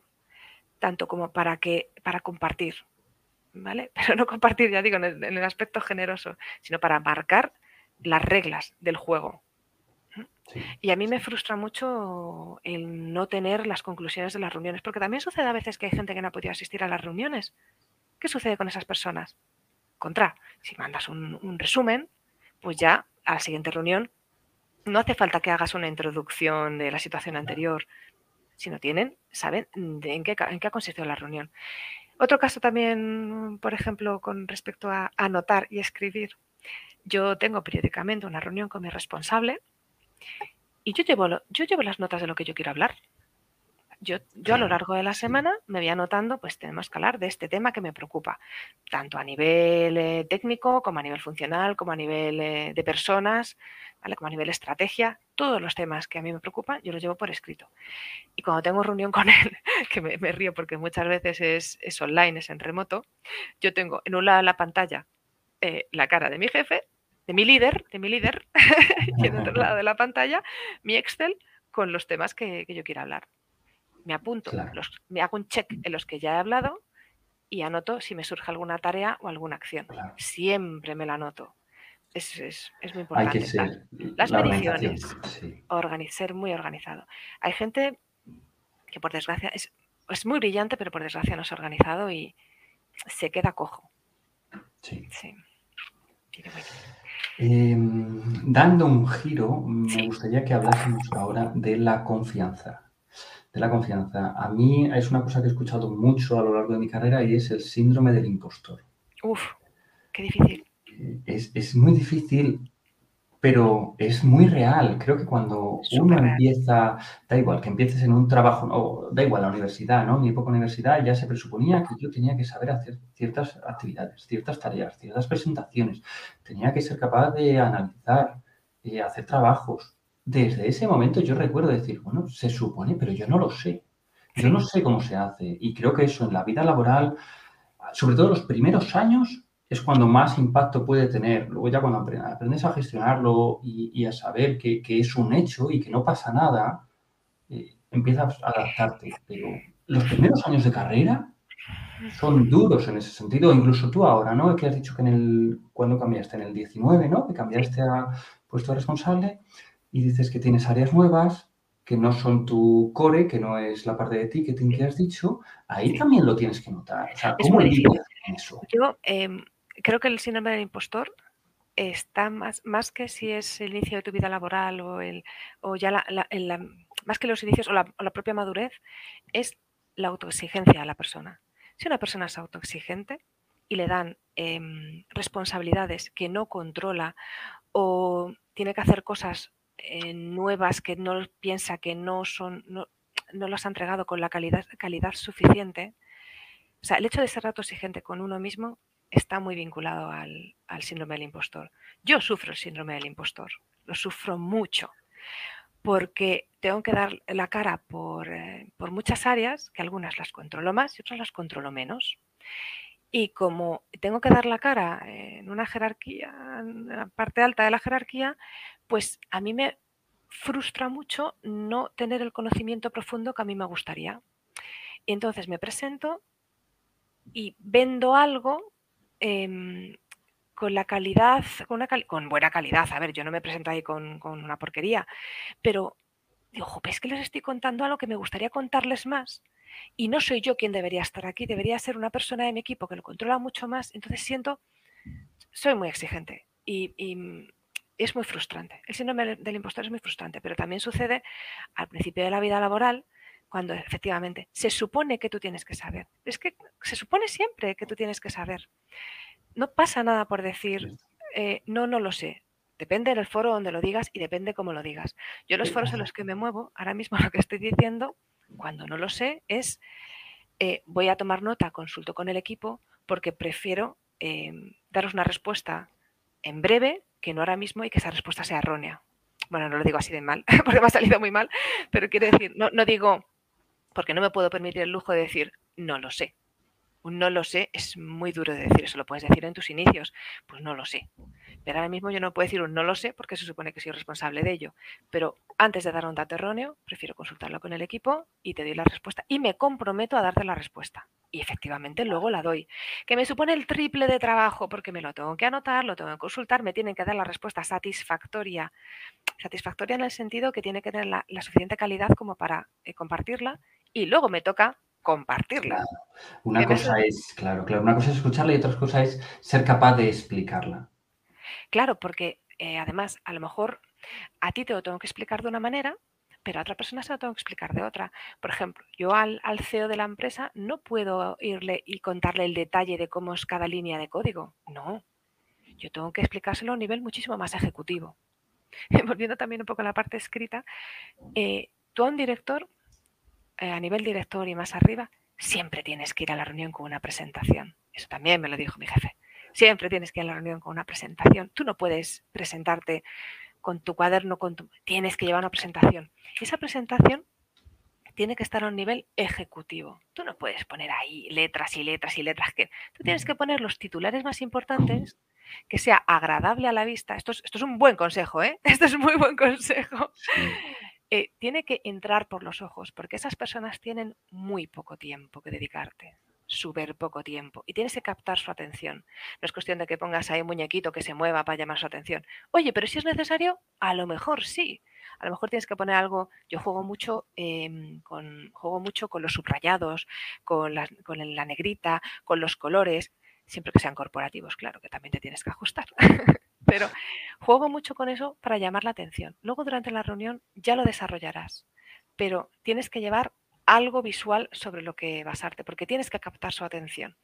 tanto como para, que, para compartir, ¿vale? Pero no compartir, ya digo, en el, aspecto generoso, sino para marcar las reglas del juego. Y a mí me frustra mucho el no tener las conclusiones de las reuniones, porque también sucede a veces que hay gente que no ha podido asistir a las reuniones. ¿Qué sucede con esas personas? Contra, si mandas un, resumen, pues ya a la siguiente reunión no hace falta que hagas una introducción de la situación anterior, si no tienen, saben en, qué, en qué ha consistido la reunión. Otro caso también, por ejemplo, con respecto a anotar y escribir. Yo tengo periódicamente una reunión con mi responsable y yo llevo, yo llevo las notas de lo que yo quiero hablar. Yo, yo a lo largo de la semana me voy anotando, pues tenemos que hablar de este tema que me preocupa, tanto a nivel eh, técnico como a nivel funcional, como a nivel eh, de personas, ¿vale? como a nivel estrategia, todos los temas que a mí me preocupan, yo los llevo por escrito. Y cuando tengo reunión con él, que me, río porque muchas veces es, es, online, es en remoto, yo tengo en un lado de la pantalla eh, la cara de mi jefe, de mi líder, de mi líder, y en otro lado de la pantalla mi Excel con los temas que, que yo quiero hablar me apunto, me hago un check en los que ya he hablado y anoto si me surge alguna tarea o alguna acción. Siempre me la anoto. Es, es, es muy importante. Hay que ser Las mediciones, ser muy organizado. Hay gente que por desgracia es, es, muy brillante, pero por desgracia no es organizado y se queda cojo. Sí. sí. Em, dando un giro, me gustaría que hablásemos ahora de la confianza. De la confianza. A mí es una cosa que he escuchado mucho a lo largo de mi carrera y es el síndrome del impostor. Uf, qué difícil. Es, es muy difícil pero es muy real. Creo que cuando uno empieza, da igual, que empieces en un trabajo, o da igual la universidad, ¿no? Mi época universidad ya se presuponía que yo tenía que saber hacer ciertas actividades, ciertas tareas, ciertas presentaciones. Tenía que ser capaz de analizar, eh, hacer trabajos. Desde ese momento yo recuerdo decir, bueno, se supone, pero yo no lo sé. Yo no sé cómo se hace. Y creo que eso en la vida laboral, sobre todo los primeros años, es cuando más impacto puede tener. Luego ya cuando aprendes a gestionarlo y, a saber que, es un hecho y que no pasa nada, eh, empiezas a adaptarte. Pero los primeros años de carrera son duros en ese sentido, incluso tú ahora, ¿no? Que has dicho que en el, cuando cambiaste, en el 19, ¿no? Que cambiaste a puesto responsable y dices que tienes áreas nuevas, que no son tu core, que no es la parte de ticketing que has dicho, ahí también lo tienes que notar. O sea, ¿cómo lidias eso? Yo, em, creo que el síndrome del impostor está más, más que si es el inicio de tu vida laboral o, el, o ya la, más que los inicios o la, propia madurez, es la autoexigencia a la persona. Si una persona es autoexigente y le dan em, responsabilidades que no controla o tiene que hacer cosas eh, nuevas que no piensa que no son, no, no las ha entregado con la calidad, calidad suficiente, o sea, el hecho de ser autoexigente con uno mismo está muy vinculado al, síndrome del impostor. Yo sufro el síndrome del impostor, lo sufro mucho, porque tengo que dar la cara eh, por, muchas áreas, que algunas las controlo más y otras las controlo menos. Y como tengo que dar la cara en una jerarquía, en la parte alta de la jerarquía, pues a mí me frustra mucho no tener el conocimiento profundo que a mí me gustaría. Y entonces me presento y vendo algo Em, con la calidad, con, una con buena calidad. A ver, yo no me presento ahí con, una porquería, pero digo, es que les estoy contando algo que me gustaría contarles más. Y no soy yo quien debería estar aquí, debería ser una persona de mi equipo que lo controla mucho más. Entonces siento, soy muy exigente y, y es muy frustrante. El síndrome del impostor es muy frustrante, pero también sucede al principio de la vida laboral cuando efectivamente se supone que tú tienes que saber. Es que se supone siempre que tú tienes que saber. No pasa nada por decir, eh, no, no lo sé. Depende del foro donde lo digas y depende cómo lo digas. Yo los foros en los que me muevo, ahora mismo lo que estoy diciendo, cuando no lo sé, es eh, voy a tomar nota, consulto con el equipo, porque prefiero em, daros una respuesta en breve que no ahora mismo y que esa respuesta sea errónea. Bueno, no lo digo así de mal, porque me ha salido muy mal, pero quiero decir, no, no digo, porque no me puedo permitir el lujo de decir, no lo sé. Un no lo sé es muy duro de decir, eso lo puedes decir en tus inicios, pues no lo sé. Pero ahora mismo yo no puedo decir un no lo sé porque se supone que soy responsable de ello. Pero antes de dar un dato erróneo, prefiero consultarlo con el equipo y te doy la respuesta y me comprometo a darte la respuesta. Y efectivamente luego la doy. Que me supone el triple de trabajo porque me lo tengo que anotar, lo tengo que consultar, me tienen que dar la respuesta satisfactoria. Satisfactoria en el sentido que tiene que tener la, suficiente calidad como para eh, compartirla y luego me toca compartirla. Una cosa es, claro, claro, una cosa es escucharla y otra cosa es ser capaz de explicarla. Claro, porque eh, además a lo mejor a ti te lo tengo que explicar de una manera, pero a otra persona se lo tengo que explicar de otra. Por ejemplo, yo al, al CEO de la empresa no puedo irle y contarle el detalle de cómo es cada línea de código. No, yo tengo que explicárselo a un nivel muchísimo más ejecutivo. Volviendo también un poco a la parte escrita, eh, tú a un director a nivel director y más arriba, siempre tienes que ir a la reunión con una presentación. Eso también me lo dijo mi jefe. Siempre tienes que ir a la reunión con una presentación. Tú no puedes presentarte con tu cuaderno, con tu... tienes que llevar una presentación. Esa presentación tiene que estar a un nivel ejecutivo. Tú no puedes poner ahí letras y letras y letras. Que... Tú tienes que poner los titulares más importantes, que sea agradable a la vista. Esto es, un buen consejo, ¿eh? Esto es muy buen consejo. Eh, tiene que entrar por los ojos, porque esas personas tienen muy poco tiempo que dedicarte, súper poco tiempo, y tienes que captar su atención. No es cuestión de que pongas ahí un muñequito que se mueva para llamar su atención. Oye, pero si es necesario, a lo mejor sí. A lo mejor tienes que poner algo. Yo juego mucho, em, con, juego mucho con los subrayados, con con la negrita, con los colores. Siempre que sean corporativos, claro, que también te tienes que ajustar. Pero juego mucho con eso para llamar la atención. Luego durante la reunión ya lo desarrollarás, pero tienes que llevar algo visual sobre lo que basarte, porque tienes que captar su atención.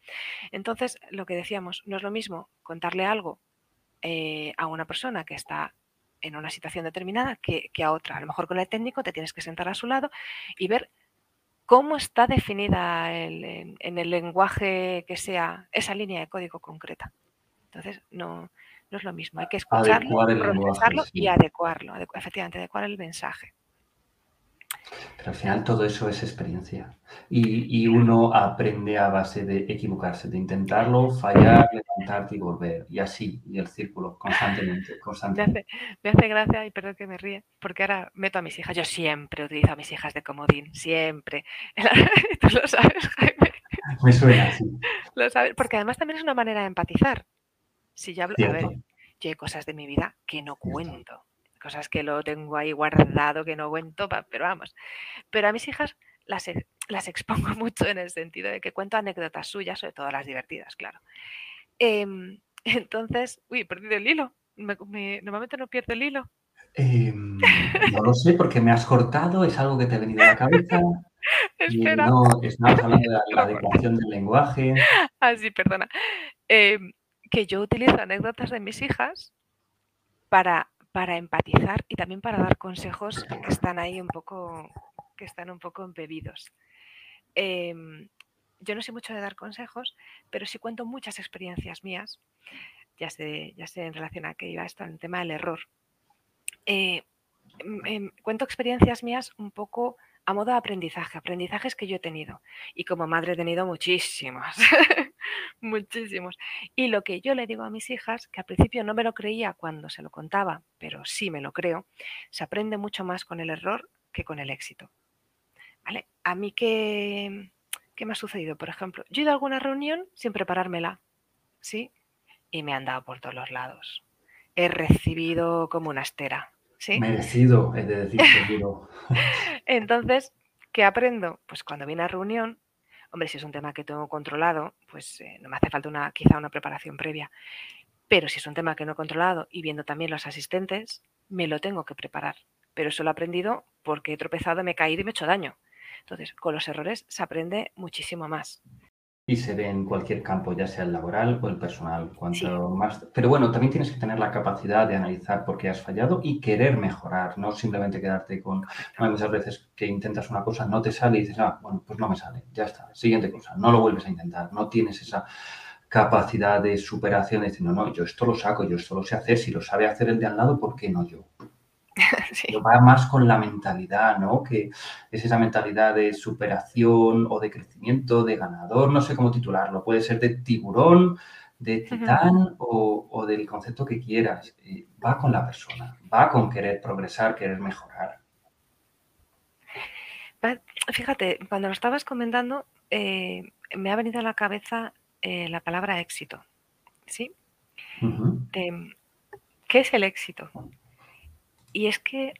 Entonces, lo que decíamos, no es lo mismo contarle algo eh, a una persona que está en una situación determinada que, a otra. A lo mejor con el técnico te tienes que sentar a su lado y ver cómo está definida en, el lenguaje que sea esa línea de código concreta. Entonces, no, no es lo mismo. Hay que escucharlo, procesarlo y adecuarlo, efectivamente, adecuar el mensaje. Pero al final todo eso es experiencia. Y, uno aprende a base de equivocarse, de intentarlo, fallar, levantarte y volver. Y así, y el círculo, constantemente, constantemente. Me hace, gracia, y perdón que me ríe, porque ahora meto a mis hijas. Yo siempre utilizo a mis hijas de comodín, siempre. Tú lo sabes, Jaime. Me suena así. Lo sabes, porque además también es una manera de empatizar. Si yo hablo, a ver, yo hay cosas de mi vida que no cuento cosas que lo tengo ahí guardado, que no cuento, pero vamos. Pero a mis hijas las, las expongo mucho en el sentido de que cuento anécdotas suyas, sobre todo las divertidas, claro. Em, entonces, uy, he perdido el hilo. normalmente no pierdo el hilo. Em, no lo sé porque me has cortado, es algo que te ha venido a la cabeza. Espera. no, estamos hablando de la, adecuación del lenguaje. Ah, sí, perdona. Em, que yo utilizo anécdotas de mis hijas para para empatizar y también para dar consejos que están ahí un poco, que están un poco embebidos. Em, yo no sé mucho de dar consejos, pero sí cuento muchas experiencias mías, ya sé, ya sé en relación a que iba esto, en el tema del error. Eh, em, em, cuento experiencias mías un poco a modo de aprendizaje, aprendizajes que yo he tenido. Y como madre he tenido muchísimos, muchísimos. Y lo que yo le digo a mis hijas, que al principio no me lo creía cuando se lo contaba, pero sí me lo creo, se aprende mucho más con el error que con el éxito. ¿Vale? A mí qué, qué me ha sucedido, por ejemplo, yo he ido a alguna reunión sin preparármela, ¿sí? Y me han dado por todos los lados. He recibido como una estera Merecido, es de decir, seguro. Entonces, ¿qué aprendo? Pues cuando viene a reunión, hombre, si es un tema que tengo controlado, pues eh, no me hace falta una, quizá una preparación previa. Pero si es un tema que no he controlado y viendo también los asistentes, me lo tengo que preparar. Pero eso lo he aprendido porque he tropezado, me he caído y me he hecho daño. Entonces, con los errores se aprende muchísimo más. Y se ve en cualquier campo, ya sea el laboral o el personal. Cuanto más... Pero bueno, también tienes que tener la capacidad de analizar por qué has fallado y querer mejorar, no simplemente quedarte con... Hay muchas veces que intentas una cosa, no te sale y dices, ah, bueno, pues no me sale, ya está, siguiente cosa, no lo vuelves a intentar, no tienes esa capacidad de superación de decir, no, no, yo esto lo saco, yo esto lo sé hacer, si lo sabe hacer el de al lado, ¿por qué no yo? Va más con la mentalidad, ¿no? Que es esa mentalidad de superación o de crecimiento, de ganador, no sé cómo titularlo. Puede ser de tiburón, de titán o, del concepto que quieras. Eh, va con la persona, va con querer progresar, querer mejorar. Fíjate, cuando lo estabas comentando, eh, me ha venido a la cabeza eh, la palabra éxito. ¿Sí? ¿Qué es el éxito? Y es que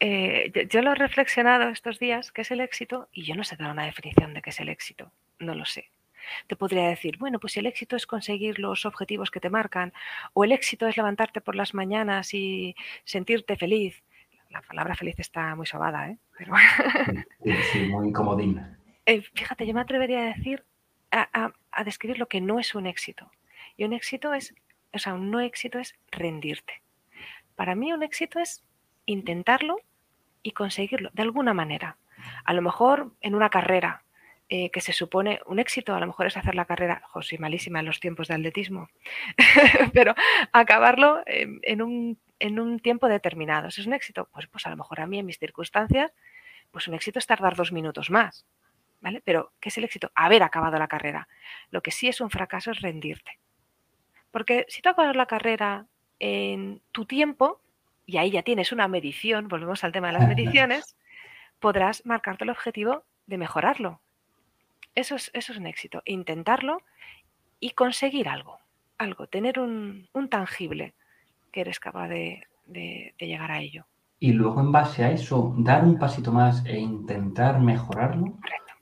eh, yo, lo he reflexionado estos días, qué es el éxito, y yo no sé dar una definición de qué es el éxito, no lo sé. Te podría decir, bueno, pues el éxito es conseguir los objetivos que te marcan, o el éxito es levantarte por las mañanas y sentirte feliz. La palabra feliz está muy sobada, ¿eh? Pero... Sí, muy comodín. Eh, fíjate, yo me atrevería a decir, a, a describir lo que no es un éxito. Y un éxito es, o sea, un no éxito es rendirte. Para mí un éxito es intentarlo y conseguirlo de alguna manera. A lo mejor en una carrera eh, que se supone un éxito, a lo mejor es hacer la carrera, jo, soy malísima en los tiempos de atletismo, pero acabarlo en, un, en, un, tiempo determinado. ¿Es un éxito? Pues, pues a lo mejor a mí en mis circunstancias, pues un éxito es tardar dos minutos más. ¿Vale? Pero, ¿qué es el éxito? Haber acabado la carrera. Lo que sí es un fracaso es rendirte. Porque si tú acabas la carrera en tu tiempo, y ahí ya tienes una medición, volvemos al tema de las mediciones, podrás marcarte el objetivo de mejorarlo. Eso es, eso es un éxito, intentarlo y conseguir algo, algo, tener un, tangible que eres capaz de, llegar a ello. Y luego en base a eso, dar un pasito más e intentar mejorarlo. Correcto.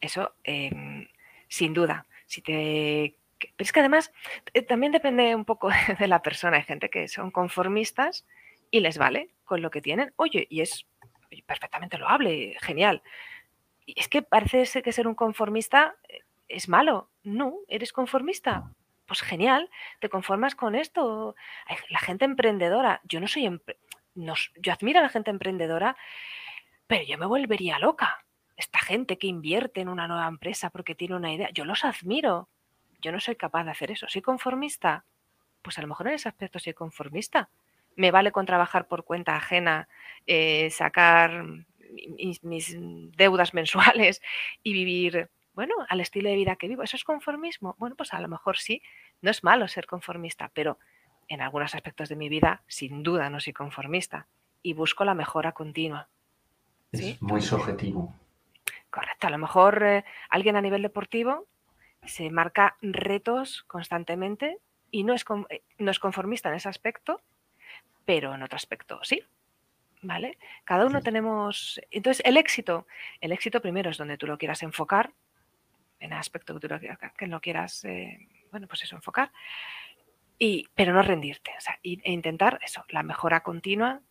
Eso, em, sin duda. Si te... Pero es que además eh, también depende un poco de la persona. Hay gente que son conformistas y les vale con lo que tienen. Oye, y es perfectamente loable, genial. Y es que parece que ser un conformista eh, es malo. No, eres conformista. Pues genial, te conformas con esto. La gente emprendedora, yo no soy... yo admiro a la gente emprendedora, pero yo me volvería loca. Esta gente que invierte en una nueva empresa porque tiene una idea, yo los admiro. Yo no soy capaz de hacer eso. ¿Soy conformista? Pues a lo mejor en ese aspecto soy conformista. Me vale con trabajar por cuenta ajena, eh, sacar mis, deudas mensuales y vivir, bueno, al estilo de vida que vivo. ¿Eso es conformismo? Bueno, pues a lo mejor sí. No es malo ser conformista, pero en algunos aspectos de mi vida, sin duda, no soy conformista y busco la mejora continua. Es muy subjetivo. Correcto. A lo mejor eh, alguien a nivel deportivo se marca retos constantemente y no es, eh, no es conformista en ese aspecto, pero en otro aspecto sí. ¿Vale? Cada uno tenemos. Entonces, el éxito. El éxito primero es donde tú lo quieras enfocar, en el aspecto que tú lo, que lo quieras, eh, bueno, pues eso, enfocar. Y, pero no rendirte, o sea, e intentar eso, la mejora continua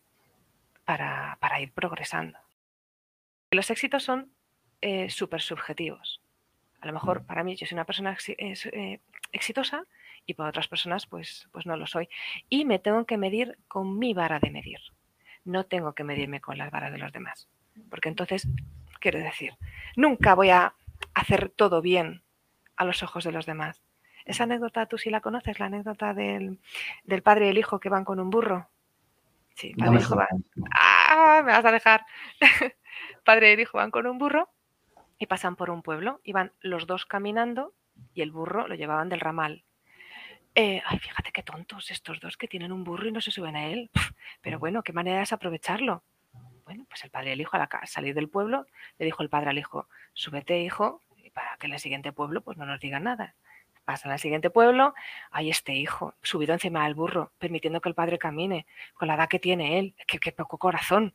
para, para ir progresando. Los éxitos son eh, súper subjetivos. A lo mejor para mí yo soy una persona eh, exitosa y para otras personas pues, pues no lo soy. Y me tengo que medir con mi vara de medir. No tengo que medirme con las varas de los demás. Porque entonces, quiero decir, nunca voy a hacer todo bien a los ojos de los demás. Esa anécdota tú sí la conoces, la anécdota del, padre y el hijo que van con un burro. Sí, padre y hijo van. ¡Ah! Me vas a dejar. padre y hijo van con un burro y pasan por un pueblo. Iban los dos caminando y el burro lo llevaban del ramal. Eh, ay, fíjate qué tontos estos dos que tienen un burro y no se suben a él. Pero bueno, qué manera es aprovecharlo. Bueno, pues el padre y el hijo al salir del pueblo le dijo el padre al hijo, súbete hijo, para que en el siguiente pueblo pues no nos digan nada. Pasan al siguiente pueblo, hay este hijo, subido encima del burro, permitiendo que el padre camine, con la edad que tiene él, qué, qué poco corazón.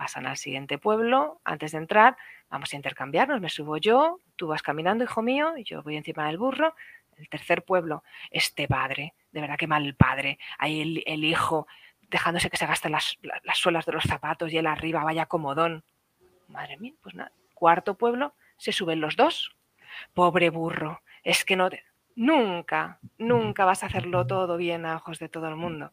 Pasan al siguiente pueblo, antes de entrar, vamos a intercambiarnos, me subo yo, tú vas caminando, hijo mío, yo voy encima del burro. El tercer pueblo, este padre, de verdad que mal padre, ahí el, hijo dejándose que se gasten las, las, suelas de los zapatos y él arriba, vaya comodón. Madre mía, pues nada. Cuarto pueblo, se suben los dos. Pobre burro, es que no. Nunca, nunca vas a hacerlo todo bien a ojos de todo el mundo.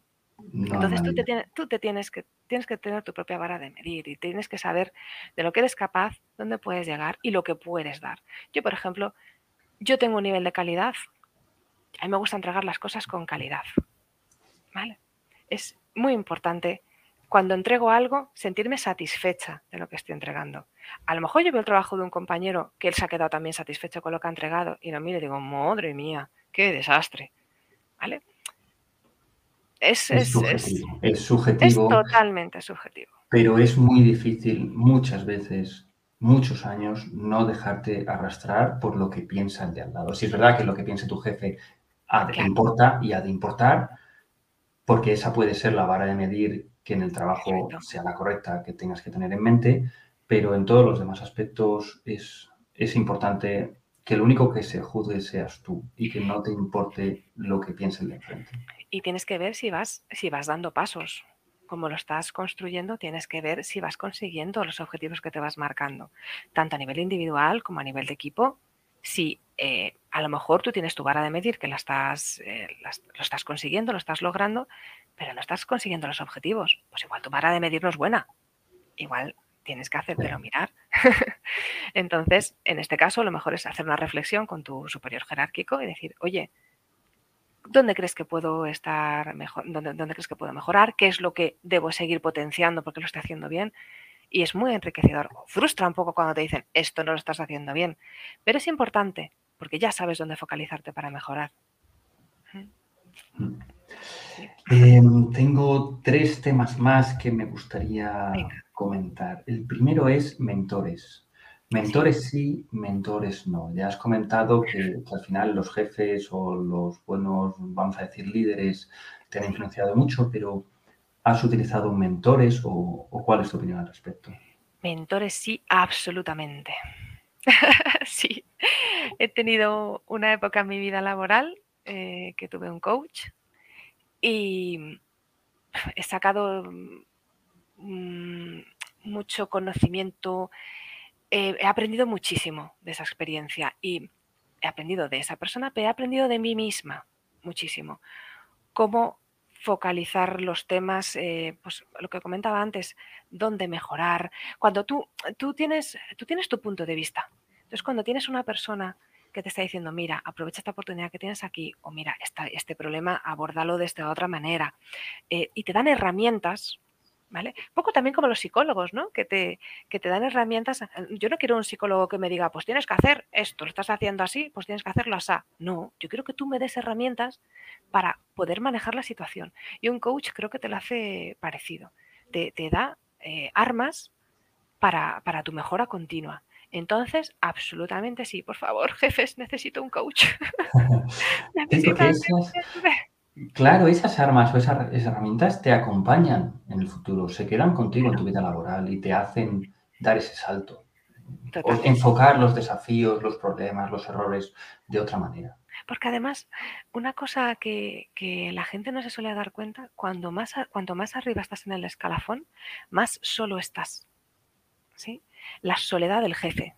Entonces tú te, tienes, tú te tienes que, tienes que tener tu propia vara de medir y tienes que saber de lo que eres capaz, dónde puedes llegar y lo que puedes dar. Yo, por ejemplo, yo tengo un nivel de calidad. A mí me gusta entregar las cosas con calidad. ¿Vale? Es muy importante cuando entrego algo, sentirme satisfecha de lo que estoy entregando. A lo mejor yo veo el trabajo de un compañero que él se ha quedado también satisfecho con lo que ha entregado y lo miro y digo, madre mía, qué desastre. ¿Vale? Es, es, subjetivo, es, subjetivo. Es totalmente subjetivo. Pero es muy difícil muchas veces, muchos años, no dejarte arrastrar por lo que piensa el de al lado. Si es verdad que lo que piense tu jefe ha de importa y ha de importar, porque esa puede ser la vara de medir que en el trabajo sea la correcta que tengas que tener en mente, pero en todos los demás aspectos es, es importante que lo único que se juzgue seas tú y que no te importe lo que piense el de enfrente. Y tienes que ver si vas, si vas dando pasos. Como lo estás construyendo, tienes que ver si vas consiguiendo los objetivos que te vas marcando, tanto a nivel individual como a nivel de equipo. Si eh, a lo mejor tú tienes tu vara de medir que la estás, eh, lo estás consiguiendo, lo estás logrando, pero no estás consiguiendo los objetivos. Pues igual tu vara de medir no es buena. Igual tienes que hacértelo mirar. Entonces, en este caso, lo mejor es hacer una reflexión con tu superior jerárquico y decir, oye, ¿dónde crees que puedo estar mejor? ¿Dónde, ¿Dónde, crees que puedo mejorar? ¿Qué es lo que debo seguir potenciando porque lo estoy haciendo bien? Y es muy enriquecedor. Frustra un poco cuando te dicen, esto no lo estás haciendo bien. Pero es importante porque ya sabes dónde focalizarte para mejorar. Mm. Em, tengo tres temas más que me gustaría comentar. El primero es mentores. Mentores sí, mentores no. Ya has comentado que, al final los jefes o los buenos, vamos a decir, líderes te han influenciado mucho, pero ¿has utilizado mentores o, o cuál es tu opinión al respecto? Mentores sí, absolutamente. sí. he tenido una época en mi vida laboral eh, que tuve un coach y he sacado mm, mucho conocimiento, eh, he aprendido muchísimo de esa experiencia y he aprendido de esa persona, pero he aprendido de mí misma muchísimo. Cómo focalizar los temas, eh, pues lo que comentaba antes, dónde mejorar. Cuando tú, tú, tienes, tú tienes tu punto de vista. Entonces, cuando tienes una persona que te está diciendo, mira, aprovecha esta oportunidad que tienes aquí, o mira, este problema, abórdalo de esta otra manera, eh, y te dan herramientas, ¿vale? Un poco también como los psicólogos, ¿no? Que te, que te dan herramientas. Eh, yo no quiero un psicólogo que me diga, pues tienes que hacer esto, lo estás haciendo así, pues tienes que hacerlo así. No, yo quiero que tú me des herramientas para poder manejar la situación. Y un coach creo que te lo hace parecido. Te, da eh, armas para, para tu mejora continua. Entonces, absolutamente sí. Por favor, jefes, necesito un coach. necesito Claro, esas armas o esas herramientas te acompañan en el futuro, se quedan contigo en tu vida laboral y te hacen dar ese salto. O enfocar los desafíos, los problemas, los errores de otra manera. Porque además, una cosa que, la gente no se suele dar cuenta, cuando más, cuanto más arriba estás en el escalafón, más solo estás. ¿sí? La soledad del jefe,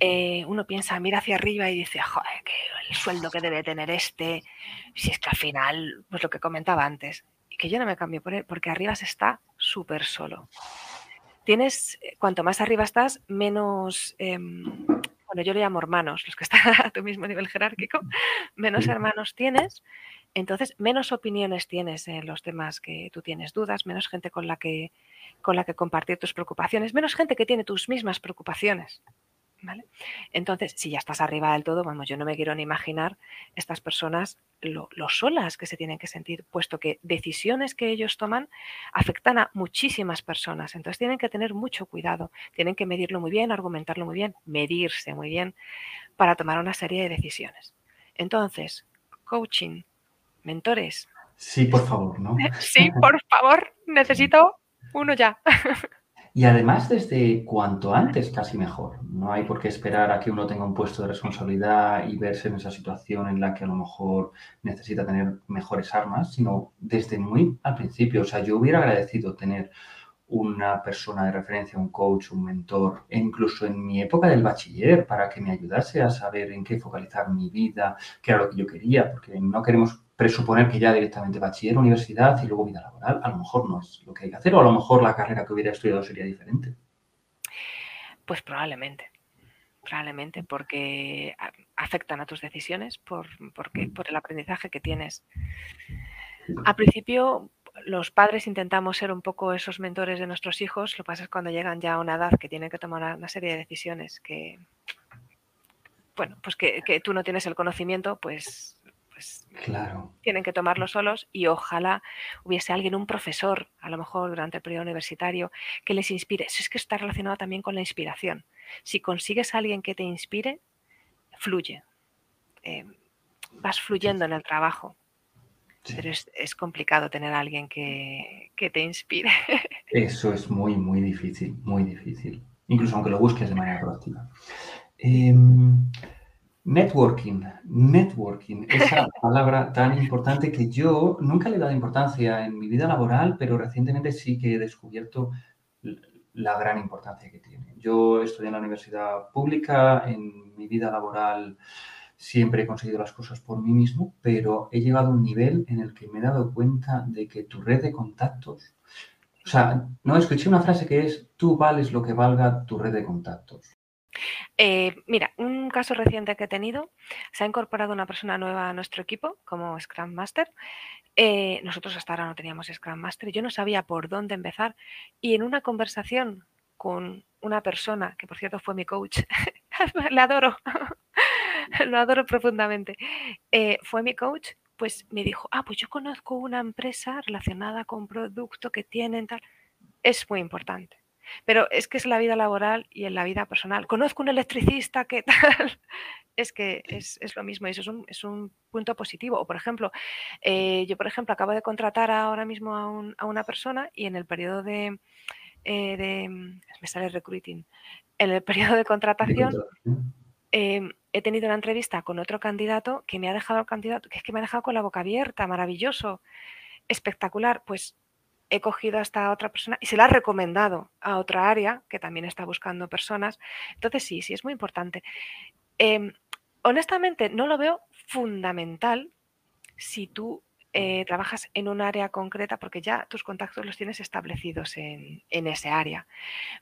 eh, uno piensa, mira hacia arriba y dice, joder, que el sueldo que debe tener este, si es que al final, pues lo que comentaba antes, y que yo no me cambio por él, porque arriba se está súper solo. Tienes, eh, cuanto más arriba estás, menos, em, bueno, yo le llamo hermanos, los que están a tu mismo nivel jerárquico, menos hermanos tienes, entonces menos opiniones tienes en los temas que tú tienes dudas, menos gente con la que, con la que compartir tus preocupaciones, menos gente que tiene tus mismas preocupaciones. Entonces, si ya estás arriba del todo, vamos, yo no me quiero ni imaginar estas personas lo, solas que se tienen que sentir, puesto que decisiones que ellos toman afectan a muchísimas personas. Entonces tienen que tener mucho cuidado, tienen que medirlo muy bien, argumentarlo muy bien, medirse muy bien para tomar una serie de decisiones. Entonces, coaching, mentores. Sí, por favor, ¿no? Sí, por favor, necesito uno ya. Y además desde cuanto antes casi mejor. No hay por qué esperar a que uno tenga un puesto de responsabilidad y verse en esa situación en la que a lo mejor necesita tener mejores armas, sino desde muy al principio. O sea, yo hubiera agradecido tener una persona de referencia, un coach, un mentor, e incluso en mi época del bachiller, para que me ayudase a saber en qué focalizar mi vida, qué era lo que yo quería, porque no queremos presuponer que ya directamente bachiller, universidad y luego vida laboral, a lo mejor no es lo que hay que hacer o a lo mejor la carrera que hubiera estudiado sería diferente. Pues probablemente, probablemente porque afectan a tus decisiones por, porque, mm. por el aprendizaje que tienes. Al principio los padres intentamos ser un poco esos mentores de nuestros hijos, lo que pasa es cuando llegan ya a una edad que tienen que tomar una serie de decisiones que, bueno, pues que, que tú no tienes el conocimiento, pues pues, claro. tienen que tomarlo solos y ojalá hubiese alguien, un profesor, a lo mejor durante el periodo universitario, que les inspire. Eso es que está relacionado también con la inspiración. Si consigues a alguien que te inspire, fluye. Eh, vas fluyendo en el trabajo. Pero es, complicado tener a alguien que, te inspire. Eso es muy, muy difícil, muy difícil. Incluso aunque lo busques de manera proactiva. Em, Networking, networking, esa palabra tan importante que yo nunca le he dado importancia en mi vida laboral, pero recientemente sí que he descubierto la gran importancia que tiene. Yo estudié en la universidad pública, en mi vida laboral siempre he conseguido las cosas por mí mismo, pero he llegado a un nivel en el que me he dado cuenta de que tu red de contactos, o sea, no escuché una frase que es, tú vales lo que valga tu red de contactos. Eh, mira, un caso reciente que he tenido, se ha incorporado una persona nueva a nuestro equipo como Scrum Master. Eh, nosotros hasta ahora no teníamos Scrum Master, yo no sabía por dónde empezar y en una conversación con una persona, que por cierto fue mi coach, le adoro, lo adoro profundamente, eh, fue mi coach, pues me dijo, ah, pues yo conozco una empresa relacionada con producto que tienen tal. Es muy importante. Pero es que es la vida laboral y en la vida personal. Conozco un electricista que tal. Es que es, lo mismo y eso es un, punto positivo. O, por ejemplo, eh, yo, por ejemplo, acabo de contratar ahora mismo a, una persona y en el periodo de, eh, Me sale recruiting. En el periodo de contratación... Em, he tenido una entrevista con otro candidato que me ha dejado el candidato, que es que me ha dejado con la boca abierta, maravilloso, espectacular. Pues he cogido a esta otra persona y se la ha recomendado a otra área que también está buscando personas. Entonces sí, sí, es muy importante. Em, honestamente, no lo veo fundamental si tú eh, trabajas en un área concreta porque ya tus contactos los tienes establecidos en, ese área.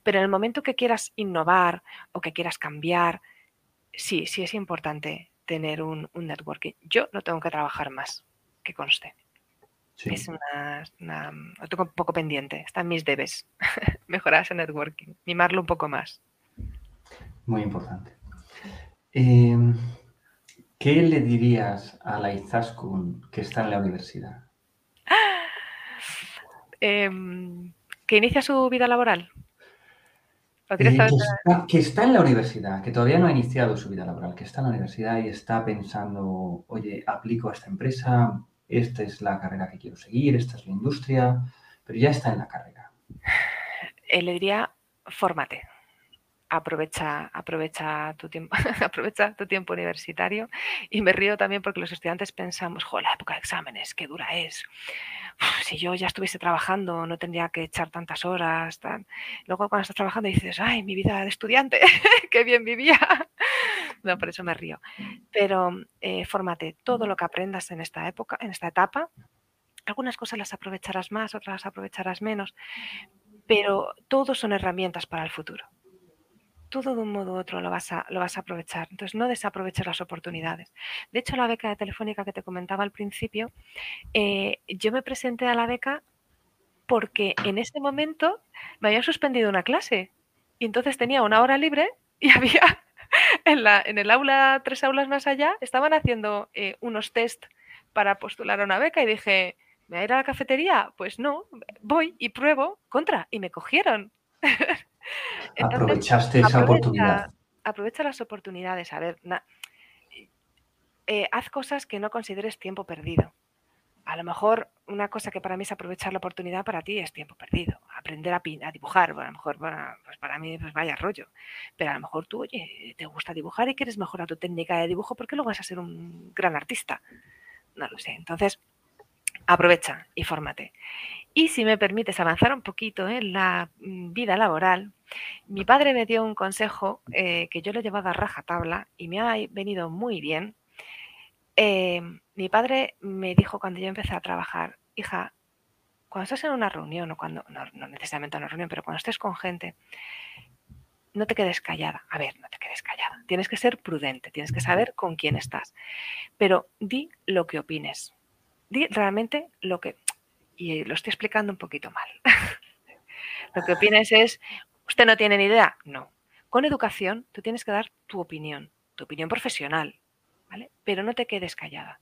Pero en el momento que quieras innovar o que quieras cambiar, sí, sí es importante tener un, un networking. Yo no tengo que trabajar más, que conste. Es una, lo tengo un poco pendiente, están mis debes. Mejorar ese networking, mimarlo un poco más. Muy importante. Em, ¿Qué le dirías a la Izaskun que está en la universidad? Em, ¿Que inicia su vida laboral? Eh, que, está, en la universidad, que todavía no ha iniciado su vida laboral, que está en la universidad y está pensando, oye, aplico a esta empresa, esta es la carrera que quiero seguir, esta es la industria, pero ya está en la carrera. Eh, le diría, fórmate. Aprovecha, aprovecha tu tiempo, aprovecha tu tiempo universitario. Y me río también porque los estudiantes pensamos, jo, la época de exámenes, qué dura es. si yo ya estuviese trabajando, no tendría que echar tantas horas. Luego cuando estás trabajando dices, ay, mi vida de estudiante, qué bien vivía. Por eso me río. Pero eh, fórmate todo lo que aprendas en esta época, en esta etapa. Algunas cosas las aprovecharás más, otras las aprovecharás menos, pero todos son herramientas para el futuro. Todo de un modo u otro lo vas a, lo vas a aprovechar. Entonces, no desaproveches las oportunidades. De hecho, la beca de Telefónica que te comentaba al principio, eh, yo me presenté a la beca porque en ese momento me habían suspendido una clase y entonces tenía una hora libre y había en, la, en el aula, tres aulas más allá, estaban haciendo eh, unos test para postular a una beca y dije, ¿me voy a ir a la cafetería? Pues no, voy y pruebo contra y me cogieron. Aprovechaste esa oportunidad. Aprovecha las oportunidades. A ver, eh, haz cosas que no consideres tiempo perdido a lo mejor una cosa que para mí es aprovechar la oportunidad, para ti es tiempo perdido. Aprender a, dibujar, a lo mejor pues para mí pues vaya rollo. Pero a lo mejor tú, oye, te gusta dibujar y quieres mejorar tu técnica de dibujo, ¿por qué luego vas a ser un gran artista? No lo sé. Entonces, aprovecha y fórmate. Y si me permites avanzar un poquito en la mm, vida laboral, mi padre me dio un consejo eh, que yo lo he llevado a rajatabla y me ha venido muy bien Em, mi padre me dijo cuando yo empecé a trabajar, hija, cuando estás en una reunión o cuando, no, necesariamente en una reunión, pero cuando estés con gente, no te quedes callada. A ver, no te quedes callada. Tienes que ser prudente, tienes que saber con quién estás. Pero di lo que opines. Di realmente lo que... Y lo estoy explicando un poquito mal. lo que opines es, ¿usted no tiene ni idea? No. Con educación, tú tienes que dar tu opinión, tu opinión profesional, pero no te quedes callada.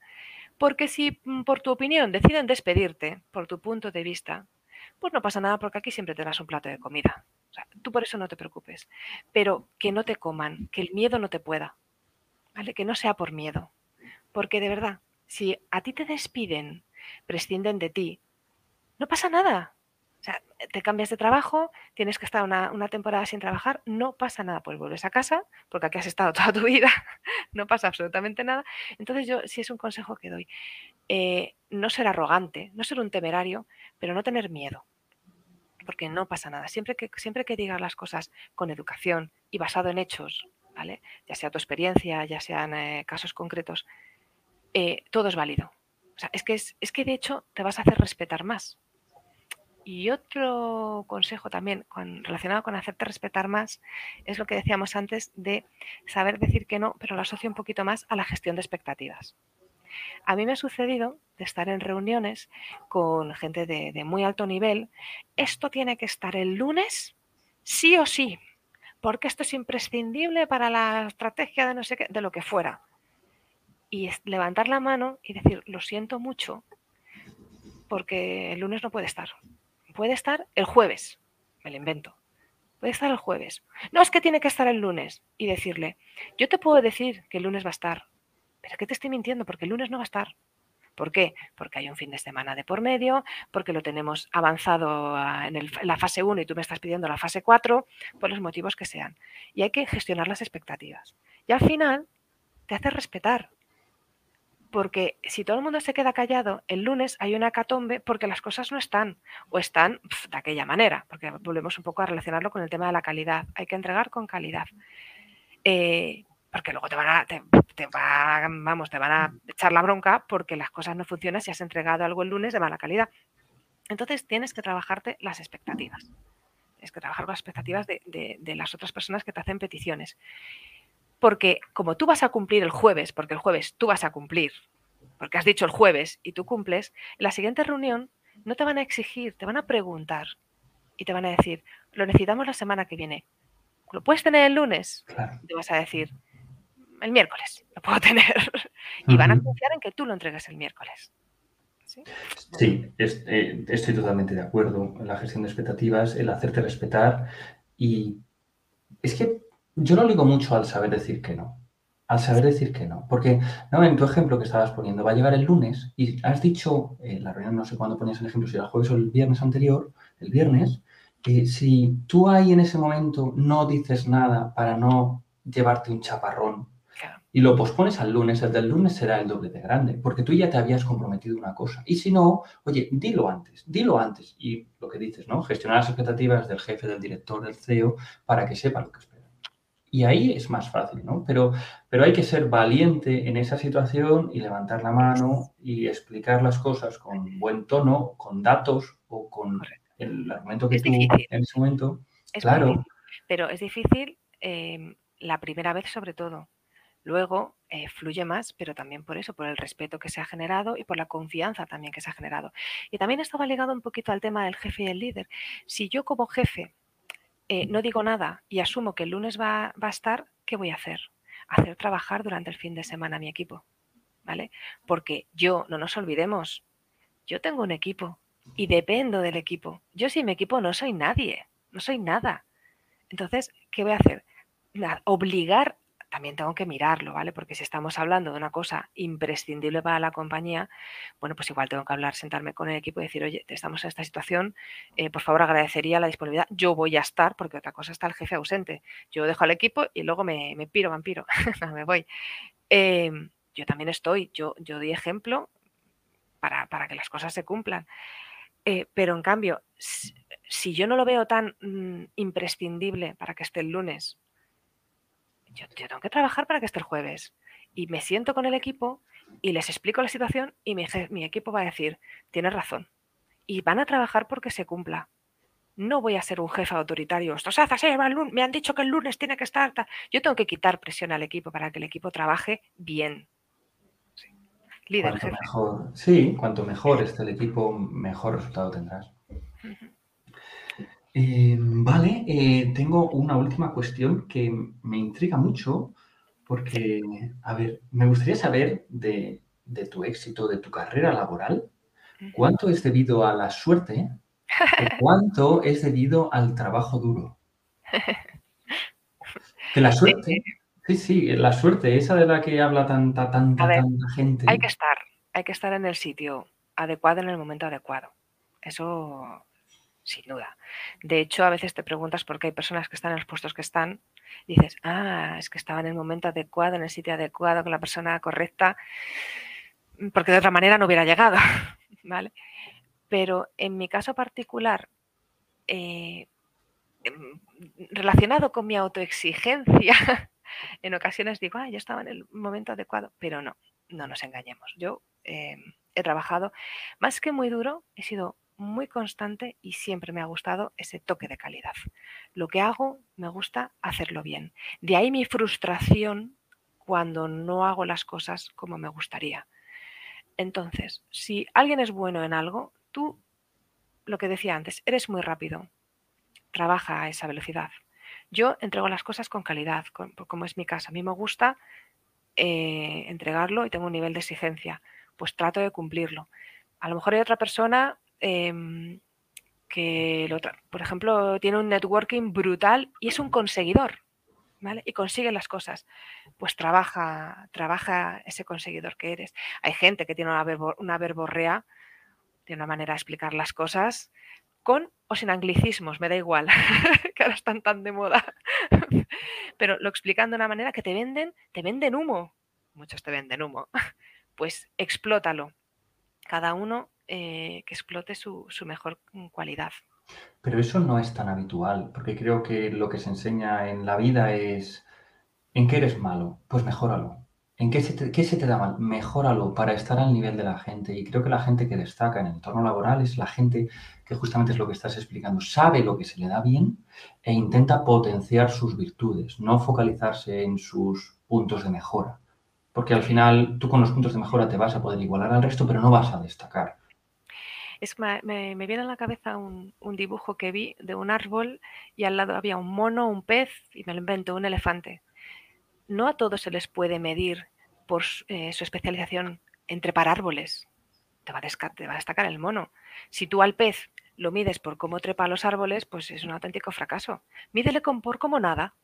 Porque si mm, por tu opinión deciden despedirte, por tu punto de vista, pues no pasa nada porque aquí siempre tendrás un plato de comida. tú por eso no te preocupes. Pero que no te coman, que el miedo no te pueda. ¿Vale? Que no sea por miedo. Porque de verdad, si a ti te despiden, prescinden de ti, no pasa nada. Sea, te cambias de trabajo, tienes que estar una, temporada sin trabajar, no pasa nada, pues vuelves a casa, porque aquí has estado toda tu vida, no pasa absolutamente nada. Entonces yo sí es un consejo que doy. Eh, no ser arrogante, no ser un temerario, pero no tener miedo, porque no pasa nada. Siempre que, siempre que digas las cosas con educación y basado en hechos, ¿vale? ya sea tu experiencia, ya sean eh, casos concretos, eh, todo es válido. O sea, es que, es, es que de hecho te vas a hacer respetar más y otro consejo también relacionado con hacerte respetar más es lo que decíamos antes de saber decir que no, pero lo asocio un poquito más a la gestión de expectativas. A mí me ha sucedido de estar en reuniones con gente de, de muy alto nivel. Esto tiene que estar el lunes, sí o sí, porque esto es imprescindible para la estrategia de no sé qué, de lo que fuera. Y levantar la mano y decir, lo siento mucho, porque el lunes no puede estar puede estar el jueves, me lo invento. Puede estar el jueves. No, es que tiene que estar el lunes. Y decirle, yo te puedo decir que el lunes va a estar, pero que te estoy mintiendo porque el lunes no va a estar. ¿Por qué? Porque hay un fin de semana de por medio, porque lo tenemos avanzado en, la fase 1 y tú me estás pidiendo la fase 4, por los motivos que sean. Y hay que gestionar las expectativas. Y al final, te hace respetar. Porque si todo el mundo se queda callado, el lunes hay una catombe porque las cosas no están o están de aquella manera, porque volvemos un poco a relacionarlo con el tema de la calidad. Hay que entregar con calidad. Eh, porque luego te van a, te, vamos, te van a echar la bronca porque las cosas no funcionan si has entregado algo el lunes de mala calidad. Entonces tienes que trabajarte las expectativas. Tienes que trabajar con las expectativas de, de las otras personas que te hacen peticiones porque como tú vas a cumplir el jueves, porque el jueves tú vas a cumplir, porque has dicho el jueves y tú cumples, en la siguiente reunión no te van a exigir, te van a preguntar y te van a decir, lo necesitamos la semana que viene. ¿Lo puedes tener el lunes? Te vas a decir, el miércoles lo puedo tener. y van a confiar en que tú lo entregues el miércoles. Sí, eh, estoy totalmente de acuerdo. En la gestión de expectativas, el hacerte respetar y es que yo lo digo mucho al saber decir que no. Al saber decir que no. Porque, ¿no? en tu ejemplo que estabas poniendo, va a llegar el lunes y has dicho, en la reunión no sé cuándo ponías el ejemplo, si era el jueves o el viernes anterior, el viernes, que si tú ahí en ese momento no dices nada para no llevarte un chaparrón y lo pospones al lunes, el del lunes será el doble de grande, porque tú ya te habías comprometido una cosa. Y si no, oye, dilo antes, dilo antes. Y lo que dices, ¿no? Gestionar las expectativas del jefe, del director, del CEO, para que sepa lo que espera. Y ahí es más fácil, ¿no? Pero, pero hay que ser valiente en esa situación y levantar la mano y explicar las cosas con buen tono, con datos o con el argumento que tú en ese momento. claro. pero es difícil em, la primera vez sobre todo. Luego eh, fluye más, pero también por eso, por el respeto que se ha generado y por la confianza también que se ha generado. Y también esto va ligado un poquito al tema del jefe y el líder. Si yo como jefe eh, no digo nada y asumo que el lunes va, a estar, ¿qué voy a hacer? Hacer trabajar durante el fin de semana a mi equipo, ¿vale? Porque yo, no nos olvidemos, yo tengo un equipo y dependo del equipo. Yo sin mi equipo no soy nadie, no soy nada. Entonces, ¿qué voy a hacer? Obligar también tengo que mirarlo, ¿vale? Porque si estamos hablando de una cosa imprescindible para la compañía, bueno, pues igual tengo que hablar, sentarme con el equipo y decir, oye, estamos en esta situación, eh, por favor agradecería la disponibilidad, yo voy a estar, porque otra cosa está el jefe ausente. Yo dejo al equipo y luego me, piro, vampiro, me voy. Em, yo también estoy, yo, yo di ejemplo para, que las cosas se cumplan. Eh, pero en cambio, si, yo no lo veo tan mm, imprescindible para que esté el lunes, yo, tengo que trabajar para que esté el jueves. Y me siento con el equipo y les explico la situación y mi, equipo va a decir, tienes razón. Y van a trabajar porque se cumpla. No voy a ser un jefe autoritario. Esto se hace así, me han dicho que el lunes tiene que estar. Yo tengo que quitar presión al equipo para que el equipo trabaje bien. Sí. Líder, Mejor, sí, cuanto mejor esté el equipo, mejor resultado tendrás. Eh, vale, eh, tengo una última cuestión que me intriga mucho porque, a ver, me gustaría saber de, tu éxito, de tu carrera laboral, cuánto es debido a la suerte y cuánto es debido al trabajo duro. Que la suerte, sí, sí, la suerte, esa de la que habla tanta, tanta, tanta gente. Hay que estar, hay que estar en el sitio adecuado en el momento adecuado. Eso sin duda. De hecho, a veces te preguntas por qué hay personas que están en los puestos que están, dices, ah, es que estaba en el momento adecuado, en el sitio adecuado, con la persona correcta, porque de otra manera no hubiera llegado, ¿vale? Pero en mi caso particular, eh, em, relacionado con mi autoexigencia, en ocasiones digo, ah, yo estaba en el momento adecuado, pero no, no nos engañemos. Yo em, he trabajado más que muy duro, he sido muy constante y siempre me ha gustado ese toque de calidad. Lo que hago, me gusta hacerlo bien. De ahí mi frustración cuando no hago las cosas como me gustaría. Entonces, si alguien es bueno en algo, tú, lo que decía antes, eres muy rápido, trabaja a esa velocidad. Yo entrego las cosas con calidad, como es mi caso. A mí me gusta eh, entregarlo y tengo un nivel de exigencia, pues trato de cumplirlo. A lo mejor hay otra persona Em, que, por ejemplo, tiene un networking brutal y es un conseguidor, ¿vale? Y consigue las cosas. Pues trabaja, trabaja ese conseguidor que eres. Hay gente que tiene una, una verborrea, tiene una manera de explicar las cosas con o sin anglicismos, me da igual, que ahora están tan de moda. Pero lo explican de una manera que te venden, te venden humo, muchos te venden humo, pues explótalo. Cada uno eh, que explote su, mejor cualidad. Pero eso no es tan habitual, porque creo que lo que se enseña en la vida es, ¿en qué eres malo? Pues mejóralo. ¿En qué se, te, qué se te da mal? Mejóralo para estar al nivel de la gente. Y creo que la gente que destaca en el entorno laboral es la gente que justamente es lo que estás explicando, sabe lo que se le da bien e intenta potenciar sus virtudes, no focalizarse en sus puntos de mejora. Porque al final tú con los puntos de mejora te vas a poder igualar al resto, pero no vas a destacar. Es, me, me, viene a la cabeza un, un, dibujo que vi de un árbol y al lado había un mono, un pez y me lo invento, un elefante. No a todos se les puede medir por eh, su especialización en trepar árboles. Te va, a te va a destacar el mono. Si tú al pez lo mides por cómo trepa los árboles, pues es un auténtico fracaso. Mídele con, por como nada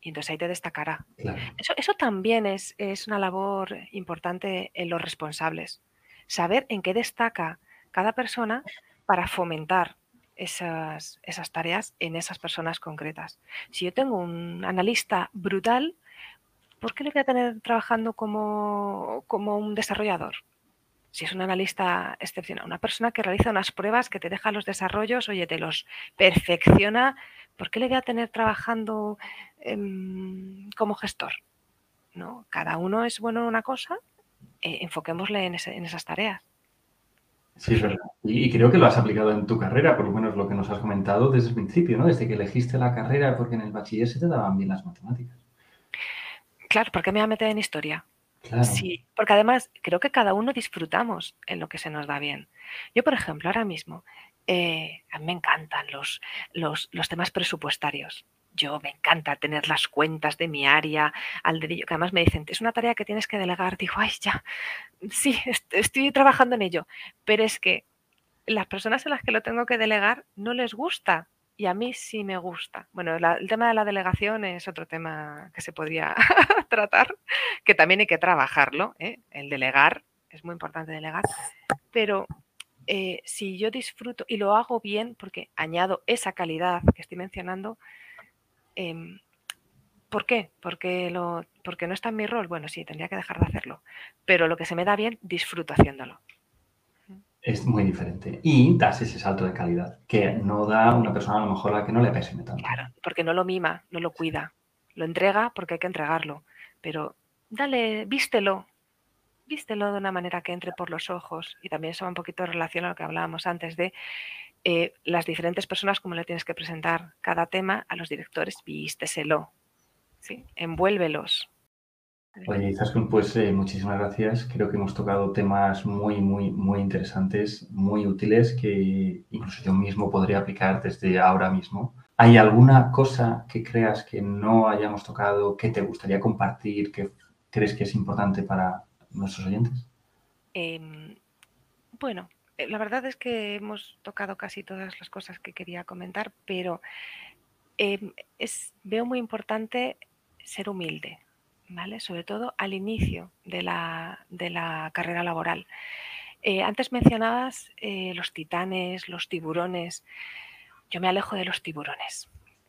y entonces ahí te destacará. Claro. Eso, eso, también es, es, una labor importante en los responsables. Saber en qué destaca cada persona para fomentar esas, esas tareas en esas personas concretas. Si yo tengo un analista brutal, ¿por qué le voy a tener trabajando como, como un desarrollador? si es un analista excepcional, una persona que realiza unas pruebas que te deja los desarrollos, oye, te los perfecciona, ¿por qué le voy a tener trabajando eh, como gestor? ¿No? Cada uno es bueno en una cosa, eh, enfoquémosle en, esas tareas. Sí, es verdad. Y creo que lo has aplicado en tu carrera, por lo menos lo que nos has comentado desde el principio, ¿no? Desde que elegiste la carrera, porque en el bachiller se te daban bien las matemáticas. Claro, ¿por qué me voy a meter en historia? Claro. Sí, porque además creo que cada uno disfrutamos en lo que se nos da bien. Yo, por ejemplo, ahora mismo, eh, a mí me encantan los, los, los, temas presupuestarios. Yo me encanta tener las cuentas de mi área al dedillo, que además me dicen, es una tarea que tienes que delegar. Digo, ay, ya, sí, est estoy trabajando en ello. Pero es que las personas en las que lo tengo que delegar no les gusta y a mí sí me gusta. Bueno, el tema de la delegación es otro tema que se podría tratar, que también hay que trabajarlo, ¿eh? el delegar, es muy importante delegar, pero eh, si yo disfruto y lo hago bien, porque añado esa calidad que estoy mencionando, eh, ¿por qué? Porque, lo, porque no está en mi rol. Bueno, sí, tendría que dejar de hacerlo, pero lo que se me da bien, disfruto haciéndolo es muy diferente. Y das ese salto de calidad que no da una persona a lo mejor a la que no le pese tanto. Claro, porque no lo mima, no lo cuida. Lo entrega porque hay que entregarlo. Pero dale, vístelo. Vístelo de una manera que entre por los ojos. Y también eso va un poquito en relación a lo que hablábamos antes de eh, las diferentes personas, como le tienes que presentar cada tema a los directores. Vísteselo. ¿sí? Envuélvelos. Oye, Izaskun, pues eh, muchísimas gracias. Creo que hemos tocado temas muy, muy, muy interesantes, muy útiles, que incluso yo mismo podría aplicar desde ahora mismo. ¿Hay alguna cosa que creas que no hayamos tocado, que te gustaría compartir, que crees que es importante para nuestros oyentes? Eh, bueno, la verdad es que hemos tocado casi todas las cosas que quería comentar, pero eh, es, veo muy importante ser humilde ¿vale? Sobre todo al inicio de la, de la carrera laboral. Eh, antes mencionabas eh, los titanes, los tiburones. Yo me alejo de los tiburones,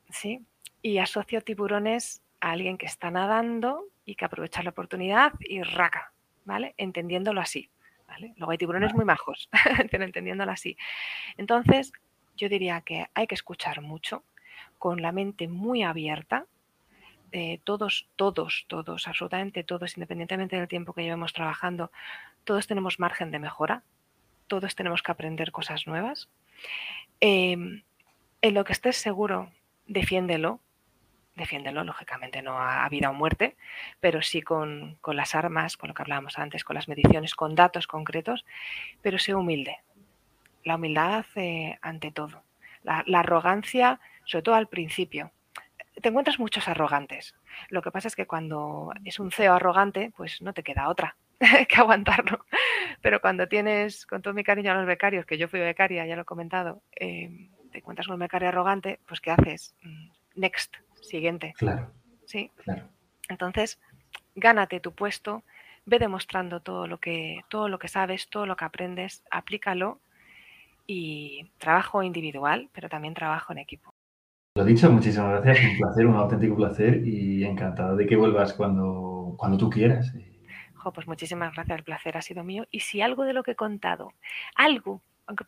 ¿sí? Y asocio tiburones a alguien que está nadando y que aprovecha la oportunidad y raca, ¿vale? Entendiéndolo así, ¿vale? Luego hay tiburones muy majos, pero entendiéndolo así. Entonces, yo diría que hay que escuchar mucho, con la mente muy abierta, eh, todos, todos, todos, absolutamente todos, independientemente del tiempo que llevemos trabajando, todos tenemos margen de mejora, todos tenemos que aprender cosas nuevas. Eh, en lo que estés seguro, defiéndelo, defiéndelo, lógicamente no a, vida o muerte, pero sí con, con, las armas, con lo que hablábamos antes, con las mediciones, con datos concretos, pero sé humilde. La humildad ante todo. La, la arrogancia, sobre todo al principio, te encuentras muchos arrogantes. Lo que pasa es que cuando es un CEO arrogante, pues no te queda otra que aguantarlo. Pero cuando tienes, con todo mi cariño a los becarios, que yo fui becaria, ya lo he comentado, eh, te encuentras con un becario arrogante, pues ¿qué haces? Mm, next, siguiente. Claro. Sí. Claro. Entonces, gánate tu puesto, ve demostrando todo lo que, todo lo que sabes, todo lo que aprendes, aplícalo y trabajo individual, pero también trabajo en equipo. Lo dicho, muchísimas gracias, un placer, un auténtico placer y encantado de que vuelvas cuando, cuando tú quieras. pues muchísimas gracias, el placer ha sido mío. Y si algo de lo que he contado, algo,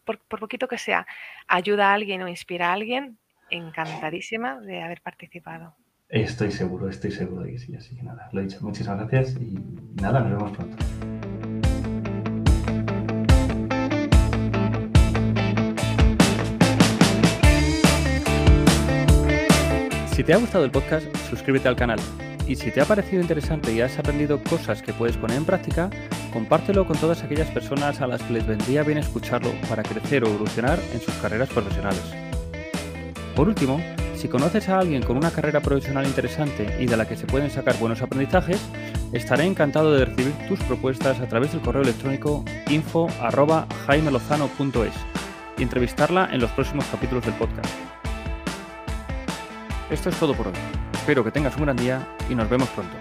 por, por poquito que sea, ayuda a alguien o inspira a alguien, encantadísima de haber participado. Estoy seguro, estoy seguro de que sí. Así que nada, lo he dicho. Muchísimas gracias y nada, nos vemos pronto. Si te ha gustado el podcast, suscríbete al canal. Y si te ha parecido interesante y has aprendido cosas que puedes poner en práctica, compártelo con todas aquellas personas a las que les vendría bien escucharlo para crecer o evolucionar en sus carreras profesionales. Por último, si conoces a alguien con una carrera profesional interesante y de la que se pueden sacar buenos aprendizajes, estaré encantado de recibir tus propuestas a través del correo electrónico info@jaimelozano.es y entrevistarla en los próximos capítulos del podcast. Esto es todo por hoy. Espero que tengas un gran día y nos vemos pronto.